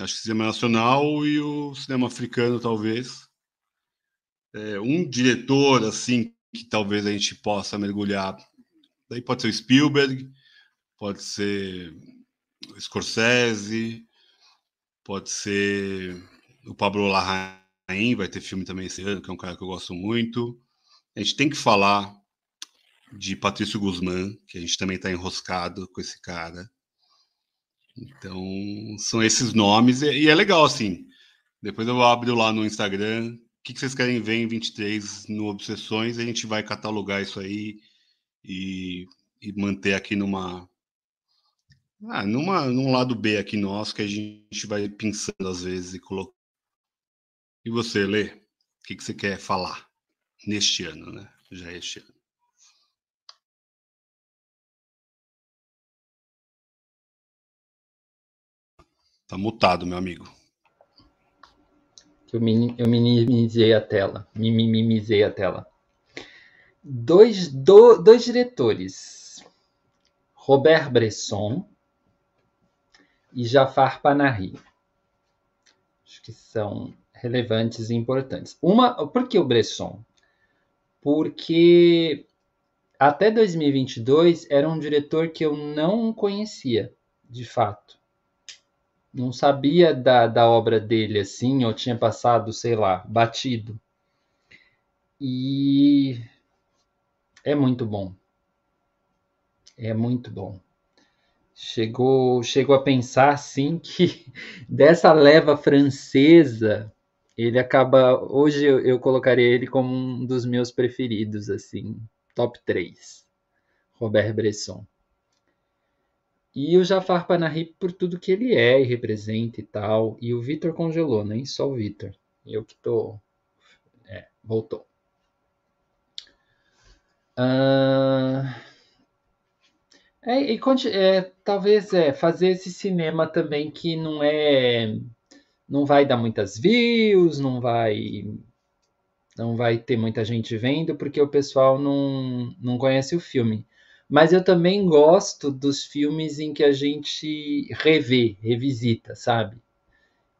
Acho que cinema nacional e o cinema africano, talvez. É, um diretor, assim, que talvez a gente possa mergulhar. Daí pode ser o Spielberg, pode ser o Scorsese, pode ser o Pablo Larraín, vai ter filme também esse ano, que é um cara que eu gosto muito. A gente tem que falar de Patrício Guzmán, que a gente também está enroscado com esse cara. Então, são esses nomes, e é legal, assim. Depois eu abro lá no Instagram, que, que vocês querem ver em 23 no Obsessões? A gente vai catalogar isso aí e, e manter aqui numa, ah, numa, num lado B aqui nosso que a gente vai pensando às vezes e colocando. E você, Lê, o que, que você quer falar neste ano, né? Já é este ano. Tá mutado, meu amigo que eu, eu minimizei a tela. Minimizei a tela. Dois, do, dois diretores, Robert Bresson e Jafar Panahi. Acho que são relevantes e importantes. Uma, por que o Bresson? Porque até 2022 era um diretor que eu não conhecia. de fato. Não sabia da, da obra dele assim, ou tinha passado, sei lá, batido. E é muito bom. É muito bom. Chegou, chegou a pensar sim que dessa leva francesa, ele acaba. Hoje eu, eu colocaria ele como um dos meus preferidos, assim, top 3. Robert Bresson. E o Jafar Panahi por tudo que ele é e representa e tal. E o Vitor congelou, nem só o Vitor. Eu que tô. É, voltou. Uh... É, e é, talvez é, fazer esse cinema também que não é. Não vai dar muitas views, não vai. Não vai ter muita gente vendo, porque o pessoal não, não conhece o filme. Mas eu também gosto dos filmes em que a gente revê, revisita, sabe?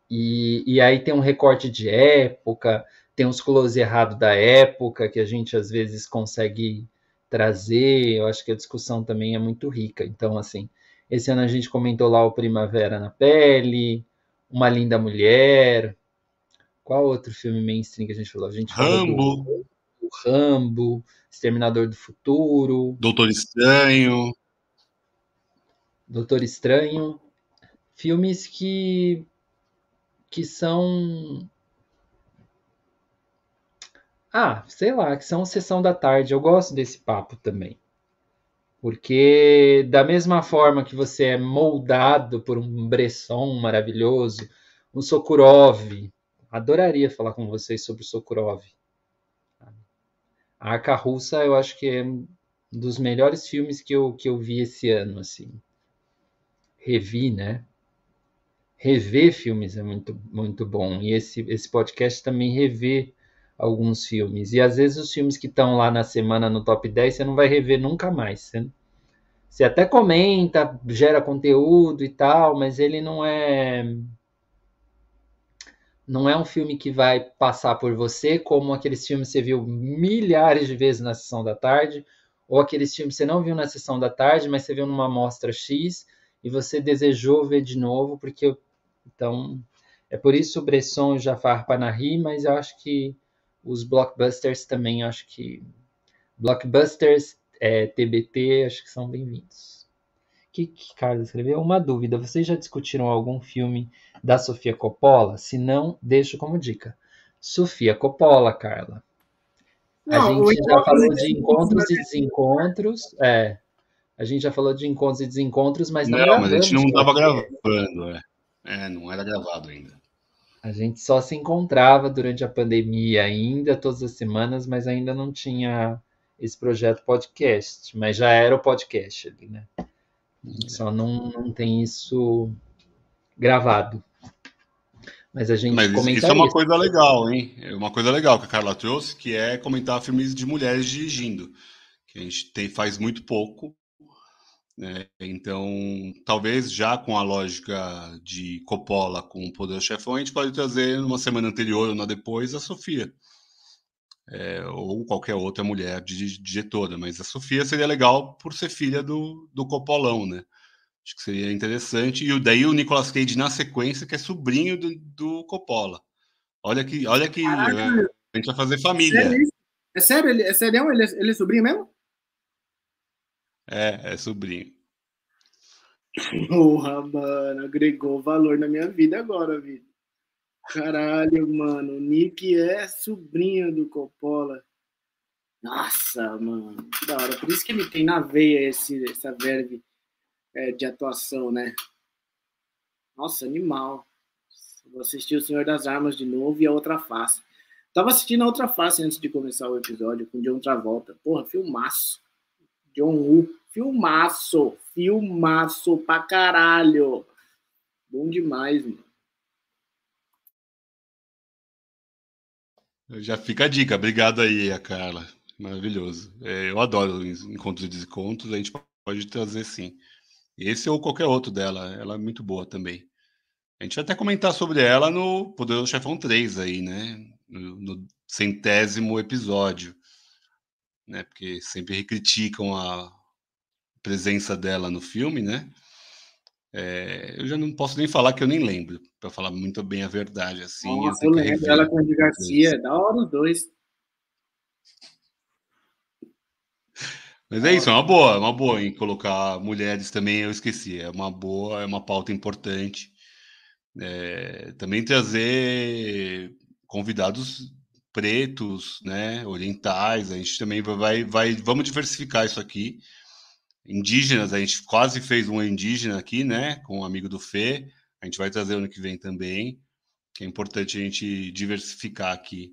E, e aí tem um recorte de época, tem uns close errado da época que a gente às vezes consegue trazer. Eu acho que a discussão também é muito rica. Então, assim, esse ano a gente comentou lá o Primavera na Pele, Uma Linda Mulher. Qual outro filme mainstream que a gente falou? A gente Rambo. Falou do, do Rambo, Exterminador do Futuro. Doutor Estranho. Doutor Estranho. Filmes que que são ah, sei lá, que são sessão da tarde. Eu gosto desse papo também. Porque da mesma forma que você é moldado por um Bresson maravilhoso, um Sokurov, adoraria falar com vocês sobre o Sokurov. A Arca Russa eu acho que é um dos melhores filmes que eu, que eu vi esse ano, assim. Revi, né? Rever filmes é muito, muito bom. E esse, esse podcast também revê alguns filmes. E às vezes os filmes que estão lá na semana no top 10 você não vai rever nunca mais. Você, você até comenta, gera conteúdo e tal, mas ele não é. Não é um filme que vai passar por você como aqueles filmes que você viu milhares de vezes na sessão da tarde, ou aqueles filmes que você não viu na sessão da tarde, mas você viu numa mostra X e você desejou ver de novo, porque então é por isso o Bresson e Jafar Panahi, mas eu acho que os blockbusters também acho que blockbusters é, TBT acho que são bem-vindos. Que, que Carlos escreveu? Uma dúvida: vocês já discutiram algum filme da Sofia Coppola? Se não, deixo como dica. Sofia Coppola, Carla. Não, a gente já falou de encontros e desencontros. É, a gente já falou de encontros e desencontros, mas não. Não, mas a gente não estava gravando, é. é. não era gravado ainda. A gente só se encontrava durante a pandemia ainda, todas as semanas, mas ainda não tinha esse projeto podcast, mas já era o podcast ali, né? Só não, não tem isso gravado. Mas a gente Mas isso é uma isso. coisa legal, hein? É uma coisa legal que a Carla trouxe, que é comentar filmes de mulheres dirigindo. Que a gente tem, faz muito pouco. Né? Então, talvez já com a lógica de Coppola com o Poder Chefão, a gente pode trazer numa semana anterior ou na depois a Sofia. É, ou qualquer outra mulher diretora, mas a Sofia seria legal por ser filha do, do Coppolão, né? Acho que seria interessante. E daí o Nicolas Cage na sequência, que é sobrinho do, do Coppola. Olha que, olha que né? a gente vai fazer família. É sério? Ele, é sério? Ele, é, ele é sobrinho mesmo? É, é sobrinho. Porra, mano, agregou valor na minha vida agora, vida. Caralho, mano, Nick é sobrinho do Coppola. Nossa, mano, que da hora. Por isso que ele tem na veia esse, essa verve é, de atuação, né? Nossa, animal. Vou assistir O Senhor das Armas de novo e a outra face. Tava assistindo a outra face antes de começar o episódio com John Travolta. Porra, filmaço. John Woo. Filmaço. Filmaço pra caralho. Bom demais, mano. Já fica a dica. Obrigado aí, a Carla. Maravilhoso. É, eu adoro encontros e descontos. A gente pode trazer sim. Esse ou qualquer outro dela. Ela é muito boa também. A gente vai até comentar sobre ela no Poderoso Chefão 3 aí, né? No, no centésimo episódio. Né? Porque sempre criticam a presença dela no filme, né? É, eu já não posso nem falar que eu nem lembro, para falar muito bem a verdade. Assim, Nossa, eu, eu lembro ela com o Garcia, da hora os dois. Mas é isso, é uma boa, é uma boa em colocar mulheres também, eu esqueci, é uma boa, é uma pauta importante. É, também trazer convidados pretos, né, orientais, a gente também vai, vai, vamos diversificar isso aqui. Indígenas, a gente quase fez um indígena aqui, né, com um amigo do Fê, a gente vai trazer ano que vem também, que é importante a gente diversificar aqui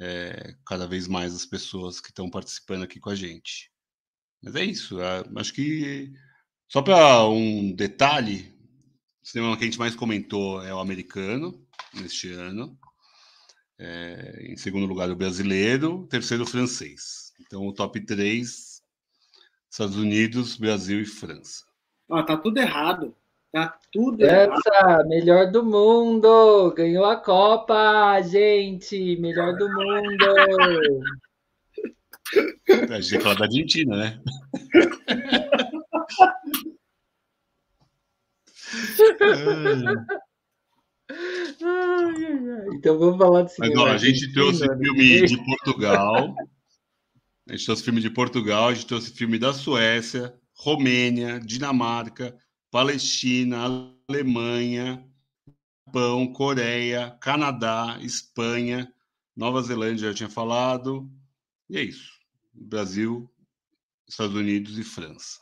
é, cada vez mais as pessoas que estão participando aqui com a gente. Mas é isso. Acho que só para um detalhe, o cinema que a gente mais comentou é o americano neste ano. É, em segundo lugar, o brasileiro. Terceiro, o francês. Então, o top 3, Estados Unidos, Brasil e França. Ah, tá tudo errado. Tá tudo Essa, errado. melhor do mundo! Ganhou a Copa, gente! Melhor do mundo! A gente fala da Argentina, né? então vamos falar de cinema. Mas, ó, a gente trouxe né? filme de Portugal. A gente trouxe filme de Portugal, a gente trouxe filme da Suécia, Romênia, Dinamarca, Palestina, Alemanha, Japão, Coreia, Canadá, Espanha, Nova Zelândia, já tinha falado. E é isso. Brasil, Estados Unidos e França.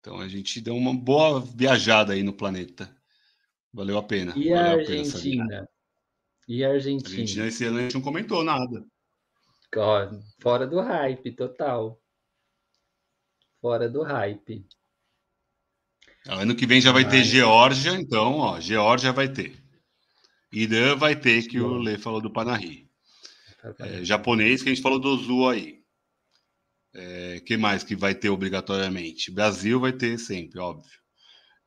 Então a gente deu uma boa viajada aí no planeta. Valeu a pena. E a Argentina? E a Argentina? A Argentina esse ano a gente não comentou nada. Fora do hype, total. Fora do hype. Ano que vem já vai ter Geórgia, então, ó, Geórgia vai ter. Irã vai ter, que o Lê falou do Panahi. É, japonês, que a gente falou do Zu aí. É, que mais que vai ter obrigatoriamente? Brasil vai ter sempre, óbvio.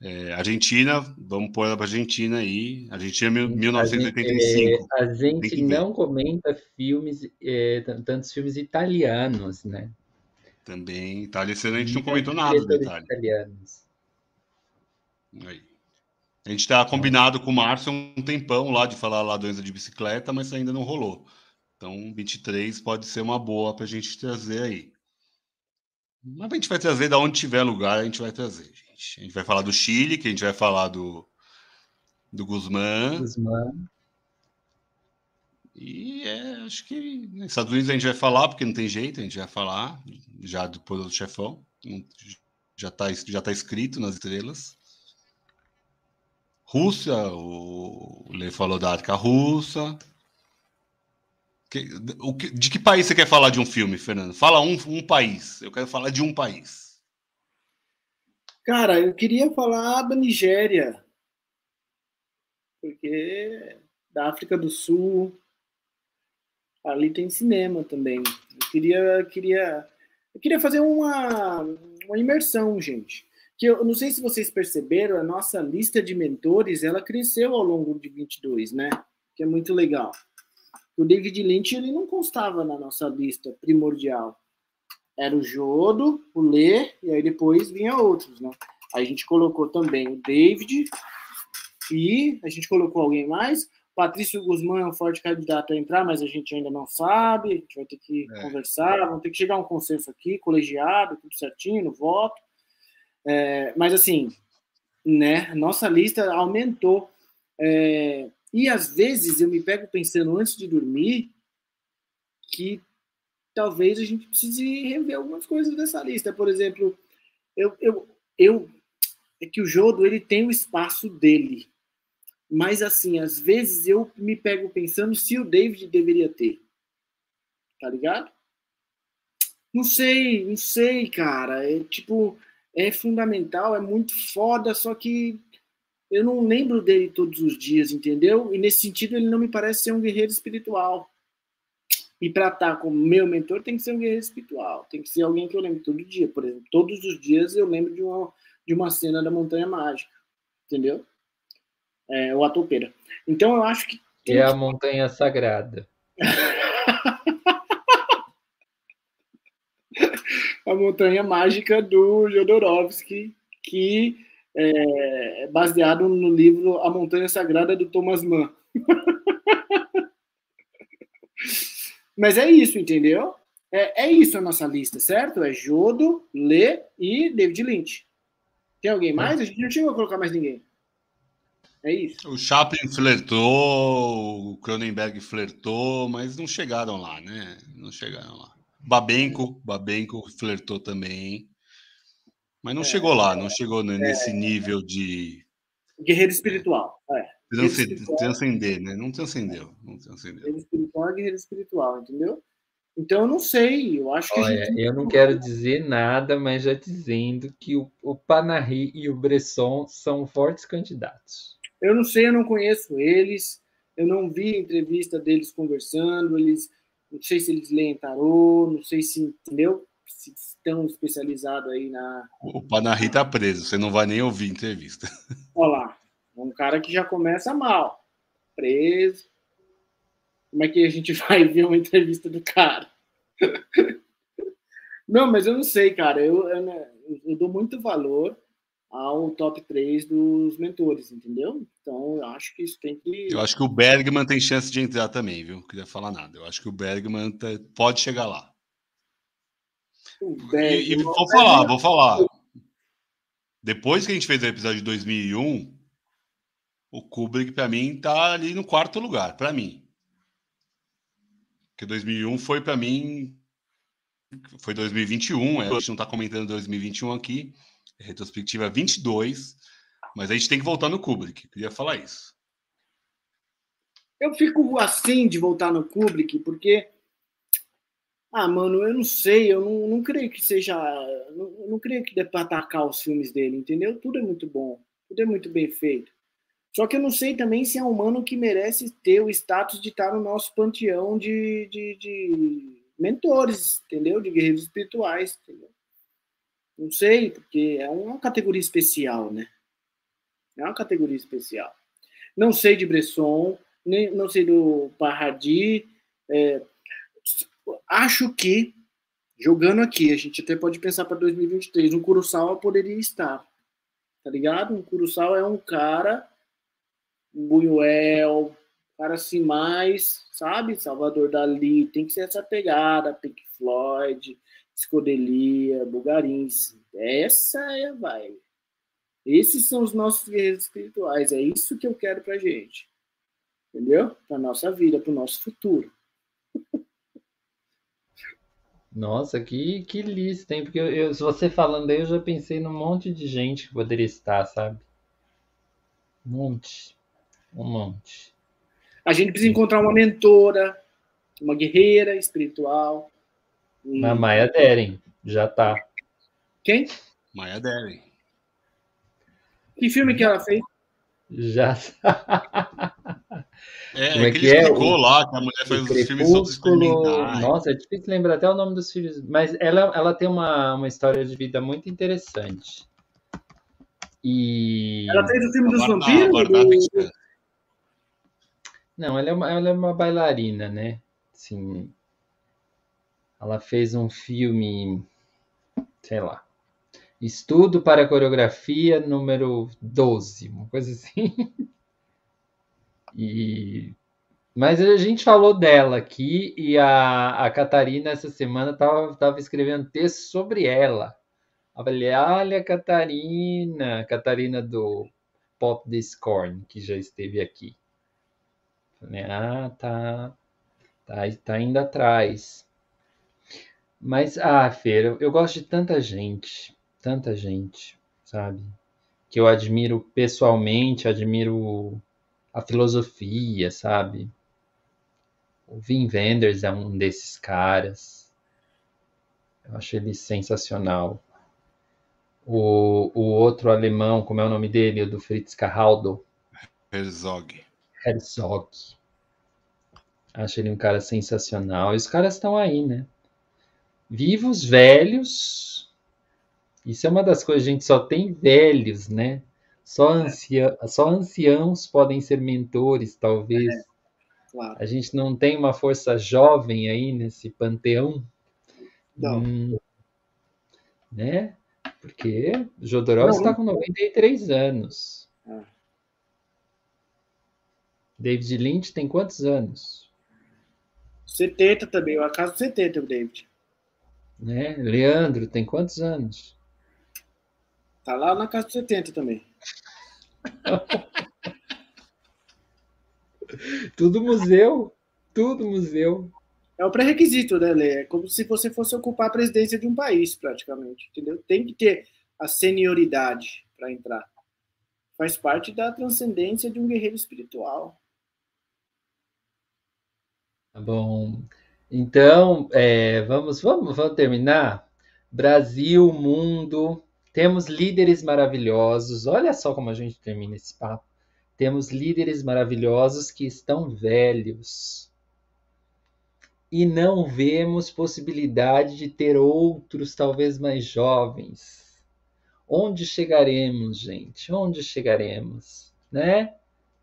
É, Argentina, vamos pôr ela para Argentina aí. Argentina 1985. A gente, a gente não comenta filmes, é, tantos filmes italianos, né? Também, Itália, ano a gente não comentou nada do Itália. Italianos. Aí. A gente está combinado com o Márcio um tempão lá de falar lá doença de bicicleta, mas ainda não rolou. Então, 23 pode ser uma boa para a gente trazer aí. Mas a gente vai trazer da onde tiver lugar, a gente vai trazer, A gente vai falar do Chile, que a gente vai falar do, do Guzmán. Guzmán. E é, acho que nos Estados Unidos a gente vai falar, porque não tem jeito, a gente vai falar já do do chefão. Já está já tá escrito nas estrelas. Rússia, o Lê falou da África Russa. Que, o que, de que país você quer falar de um filme, Fernando? Fala um, um país. Eu quero falar de um país. Cara, eu queria falar da Nigéria. Porque da África do Sul, ali tem cinema também. Eu queria, queria, eu queria fazer uma, uma imersão, gente. Que eu não sei se vocês perceberam, a nossa lista de mentores ela cresceu ao longo de 22, né? Que é muito legal. O David Lynch ele não constava na nossa lista primordial. Era o Jodo, o Lê, e aí depois vinha outros, né? A gente colocou também o David, e a gente colocou alguém mais. Patrício Guzmán é um forte candidato a entrar, mas a gente ainda não sabe. A gente vai ter que é. conversar, vamos ter que chegar a um consenso aqui, colegiado, tudo certinho, no voto. É, mas assim, né? Nossa lista aumentou. É, e às vezes eu me pego pensando antes de dormir que talvez a gente precise rever algumas coisas dessa lista. Por exemplo, eu, eu, eu é que o Jodo ele tem o espaço dele. Mas assim, às vezes eu me pego pensando se o David deveria ter. Tá ligado? Não sei, não sei, cara. É tipo, é fundamental, é muito foda, só que eu não lembro dele todos os dias, entendeu? E nesse sentido ele não me parece ser um guerreiro espiritual. E para estar como meu mentor tem que ser um guerreiro espiritual, tem que ser alguém que eu lembro todo dia, por exemplo. Todos os dias eu lembro de uma, de uma cena da Montanha Mágica, entendeu? É, ou a topeira. Então eu acho que. É a Montanha Sagrada. a Montanha Mágica do Jodorowsky, que é baseado no livro A Montanha Sagrada do Thomas Mann. Mas é isso, entendeu? É, é isso a nossa lista, certo? É Jodo, Lê e David Lynch. Tem alguém mais? A gente não chegou a colocar mais ninguém. É isso. O Chaplin flertou, o Cronenberg flertou, mas não chegaram lá, né? Não chegaram lá. Babenco, Babenco flertou também. Mas não é, chegou lá, não chegou nesse é, nível de. Guerreiro espiritual. É. Transcender, né? Não transcendeu. Não transcendeu. Guerreiro espiritual é guerreiro espiritual, entendeu? Então eu não sei, eu acho que. Olha, gente... eu não quero dizer nada, mas já dizendo que o, o Panahi e o Bresson são fortes candidatos. Eu não sei, eu não conheço eles, eu não vi entrevista deles conversando, eles não sei se eles leem tarô, não sei se, entendeu? Se estão especializados aí na. O Panahi tá preso, você não vai nem ouvir entrevista. Olha lá, um cara que já começa mal, preso. Como é que a gente vai ver uma entrevista do cara? Não, mas eu não sei, cara. Eu, eu, eu dou muito valor ao top 3 dos mentores, entendeu? Então, eu acho que isso tem que. Eu acho que o Bergman tem chance de entrar também, viu? Não queria falar nada. Eu acho que o Bergman tá, pode chegar lá. Bergman, e, e, vou falar, vou falar. Depois que a gente fez o episódio de 2001, o Kubrick, para mim, tá ali no quarto lugar, para mim. Porque 2001 foi para mim. Foi 2021, a gente não está comentando 2021 aqui retrospectiva 22, mas a gente tem que voltar no Kubrick. Queria falar isso. Eu fico assim de voltar no Kubrick, porque. Ah, mano, eu não sei, eu não, não creio que seja. Não, não creio que dê para atacar os filmes dele, entendeu? Tudo é muito bom, tudo é muito bem feito. Só que eu não sei também se é um humano que merece ter o status de estar no nosso panteão de, de, de mentores, entendeu? De guerreiros espirituais, entendeu? Não sei, porque é uma categoria especial, né? É uma categoria especial. Não sei de Bresson, nem, não sei do Parradi. É, acho que, jogando aqui, a gente até pode pensar para 2023, um Kurosawa poderia estar. Tá ligado? Um Kurosawa é um cara, Buñuel, cara assim mais, sabe? Salvador Dali, tem que ser essa pegada, Pink Floyd, Escodelia, Bugarins. Essa é a vibe. Esses são os nossos guerreiros espirituais. É isso que eu quero pra gente. Entendeu? Pra nossa vida, pro nosso futuro. Nossa, que, que lista, hein? Porque eu, eu, você falando aí, eu já pensei num monte de gente que poderia estar, sabe? Um monte. Um monte. A gente precisa encontrar uma mentora, uma guerreira espiritual, na Maia Deren, já tá. Quem? Maia Deren. Que filme que ela fez? Já. É, Como é que, que ele é? o, lá que a mulher faz os filmes todos. Nossa, é difícil lembrar até o nome dos filhos, mas ela, ela tem uma, uma história de vida muito interessante. E... Ela fez o filme dos vampiros? Do... Não, ela é, uma, ela é uma bailarina, né? Sim, ela fez um filme, sei lá, Estudo para Coreografia número 12, uma coisa assim. E mas a gente falou dela aqui e a, a Catarina essa semana estava tava escrevendo texto sobre ela. Eu falei, olha, Catarina, Catarina do Pop Discord, que já esteve aqui. Falei, ah, tá, tá, tá indo atrás. Mas, ah, Feira, eu gosto de tanta gente, tanta gente, sabe? Que eu admiro pessoalmente, admiro a filosofia, sabe? O Vin Wenders é um desses caras. Eu acho ele sensacional. O, o outro alemão, como é o nome dele? O do Fritz Carraldo. Herzog. Herzog. Acho ele um cara sensacional. E os caras estão aí, né? vivos, velhos. Isso é uma das coisas, a gente só tem velhos, né? Só, ancia, só anciãos podem ser mentores, talvez. É, claro. A gente não tem uma força jovem aí nesse panteão. Não. Hum, né? Porque Jodorowsky está com 93 anos. Ah. David Lynch tem quantos anos? 70 também, o acaso 70, o David. Né? Leandro tem quantos anos? Tá lá na casa de 70 também. Tudo museu. Tudo museu. É o pré-requisito, né, Lê? É como se você fosse ocupar a presidência de um país, praticamente. Entendeu? Tem que ter a senioridade para entrar. Faz parte da transcendência de um guerreiro espiritual. Tá bom. Então, é, vamos, vamos, vamos terminar? Brasil, mundo, temos líderes maravilhosos. Olha só como a gente termina esse papo. Temos líderes maravilhosos que estão velhos. E não vemos possibilidade de ter outros, talvez mais jovens. Onde chegaremos, gente? Onde chegaremos? Né?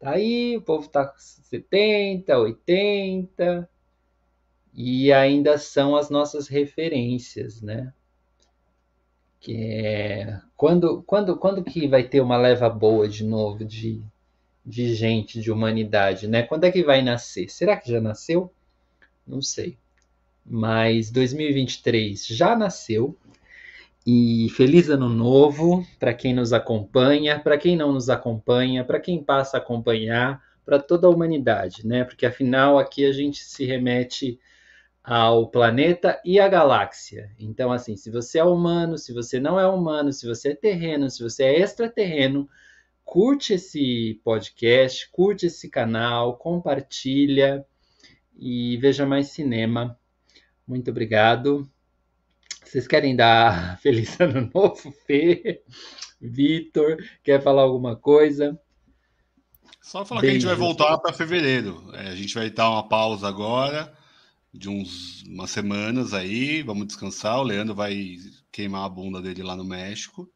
Tá aí, o povo tá com 70, 80, e ainda são as nossas referências, né? que é quando, quando, quando que vai ter uma leva boa de novo de, de gente, de humanidade, né? Quando é que vai nascer? Será que já nasceu? Não sei. Mas 2023 já nasceu. E feliz ano novo para quem nos acompanha, para quem não nos acompanha, para quem passa a acompanhar, para toda a humanidade, né? Porque afinal aqui a gente se remete ao planeta e à galáxia. Então, assim, se você é humano, se você não é humano, se você é terreno, se você é extraterreno, curte esse podcast, curte esse canal, compartilha e veja mais cinema. Muito obrigado. Vocês querem dar feliz ano novo, Fê? Vitor, quer falar alguma coisa? Só falar Beijo. que a gente vai voltar para fevereiro. É, a gente vai dar uma pausa agora de uns umas semanas aí, vamos descansar. O Leandro vai queimar a bunda dele lá no México.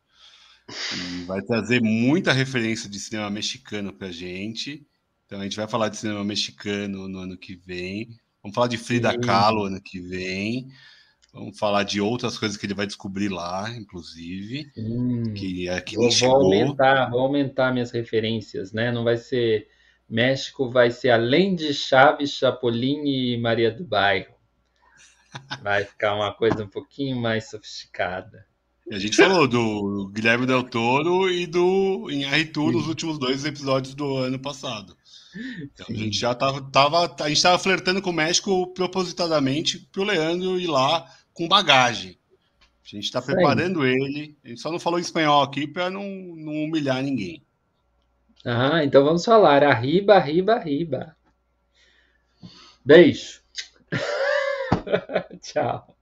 E vai trazer muita referência de cinema mexicano pra gente. Então a gente vai falar de cinema mexicano no ano que vem. Vamos falar de Frida Sim. Kahlo ano que vem. Vamos falar de outras coisas que ele vai descobrir lá, inclusive. Hum, que é que vou, vou aumentar, vou aumentar minhas referências, né? Não vai ser México vai ser além de Chaves, Chapolin e Maria do Bairro. Vai ficar uma coisa um pouquinho mais sofisticada. A gente falou do Guilherme Del Toro e do Arthur nos últimos dois episódios do ano passado. Então, a gente já tava, tava, a gente tava flertando com o México propositadamente para o Leandro ir lá com bagagem. A gente está preparando ele. A gente só não falou espanhol aqui para não, não humilhar ninguém. Ah, então vamos falar. Arriba, arriba, arriba. Beijo. Tchau.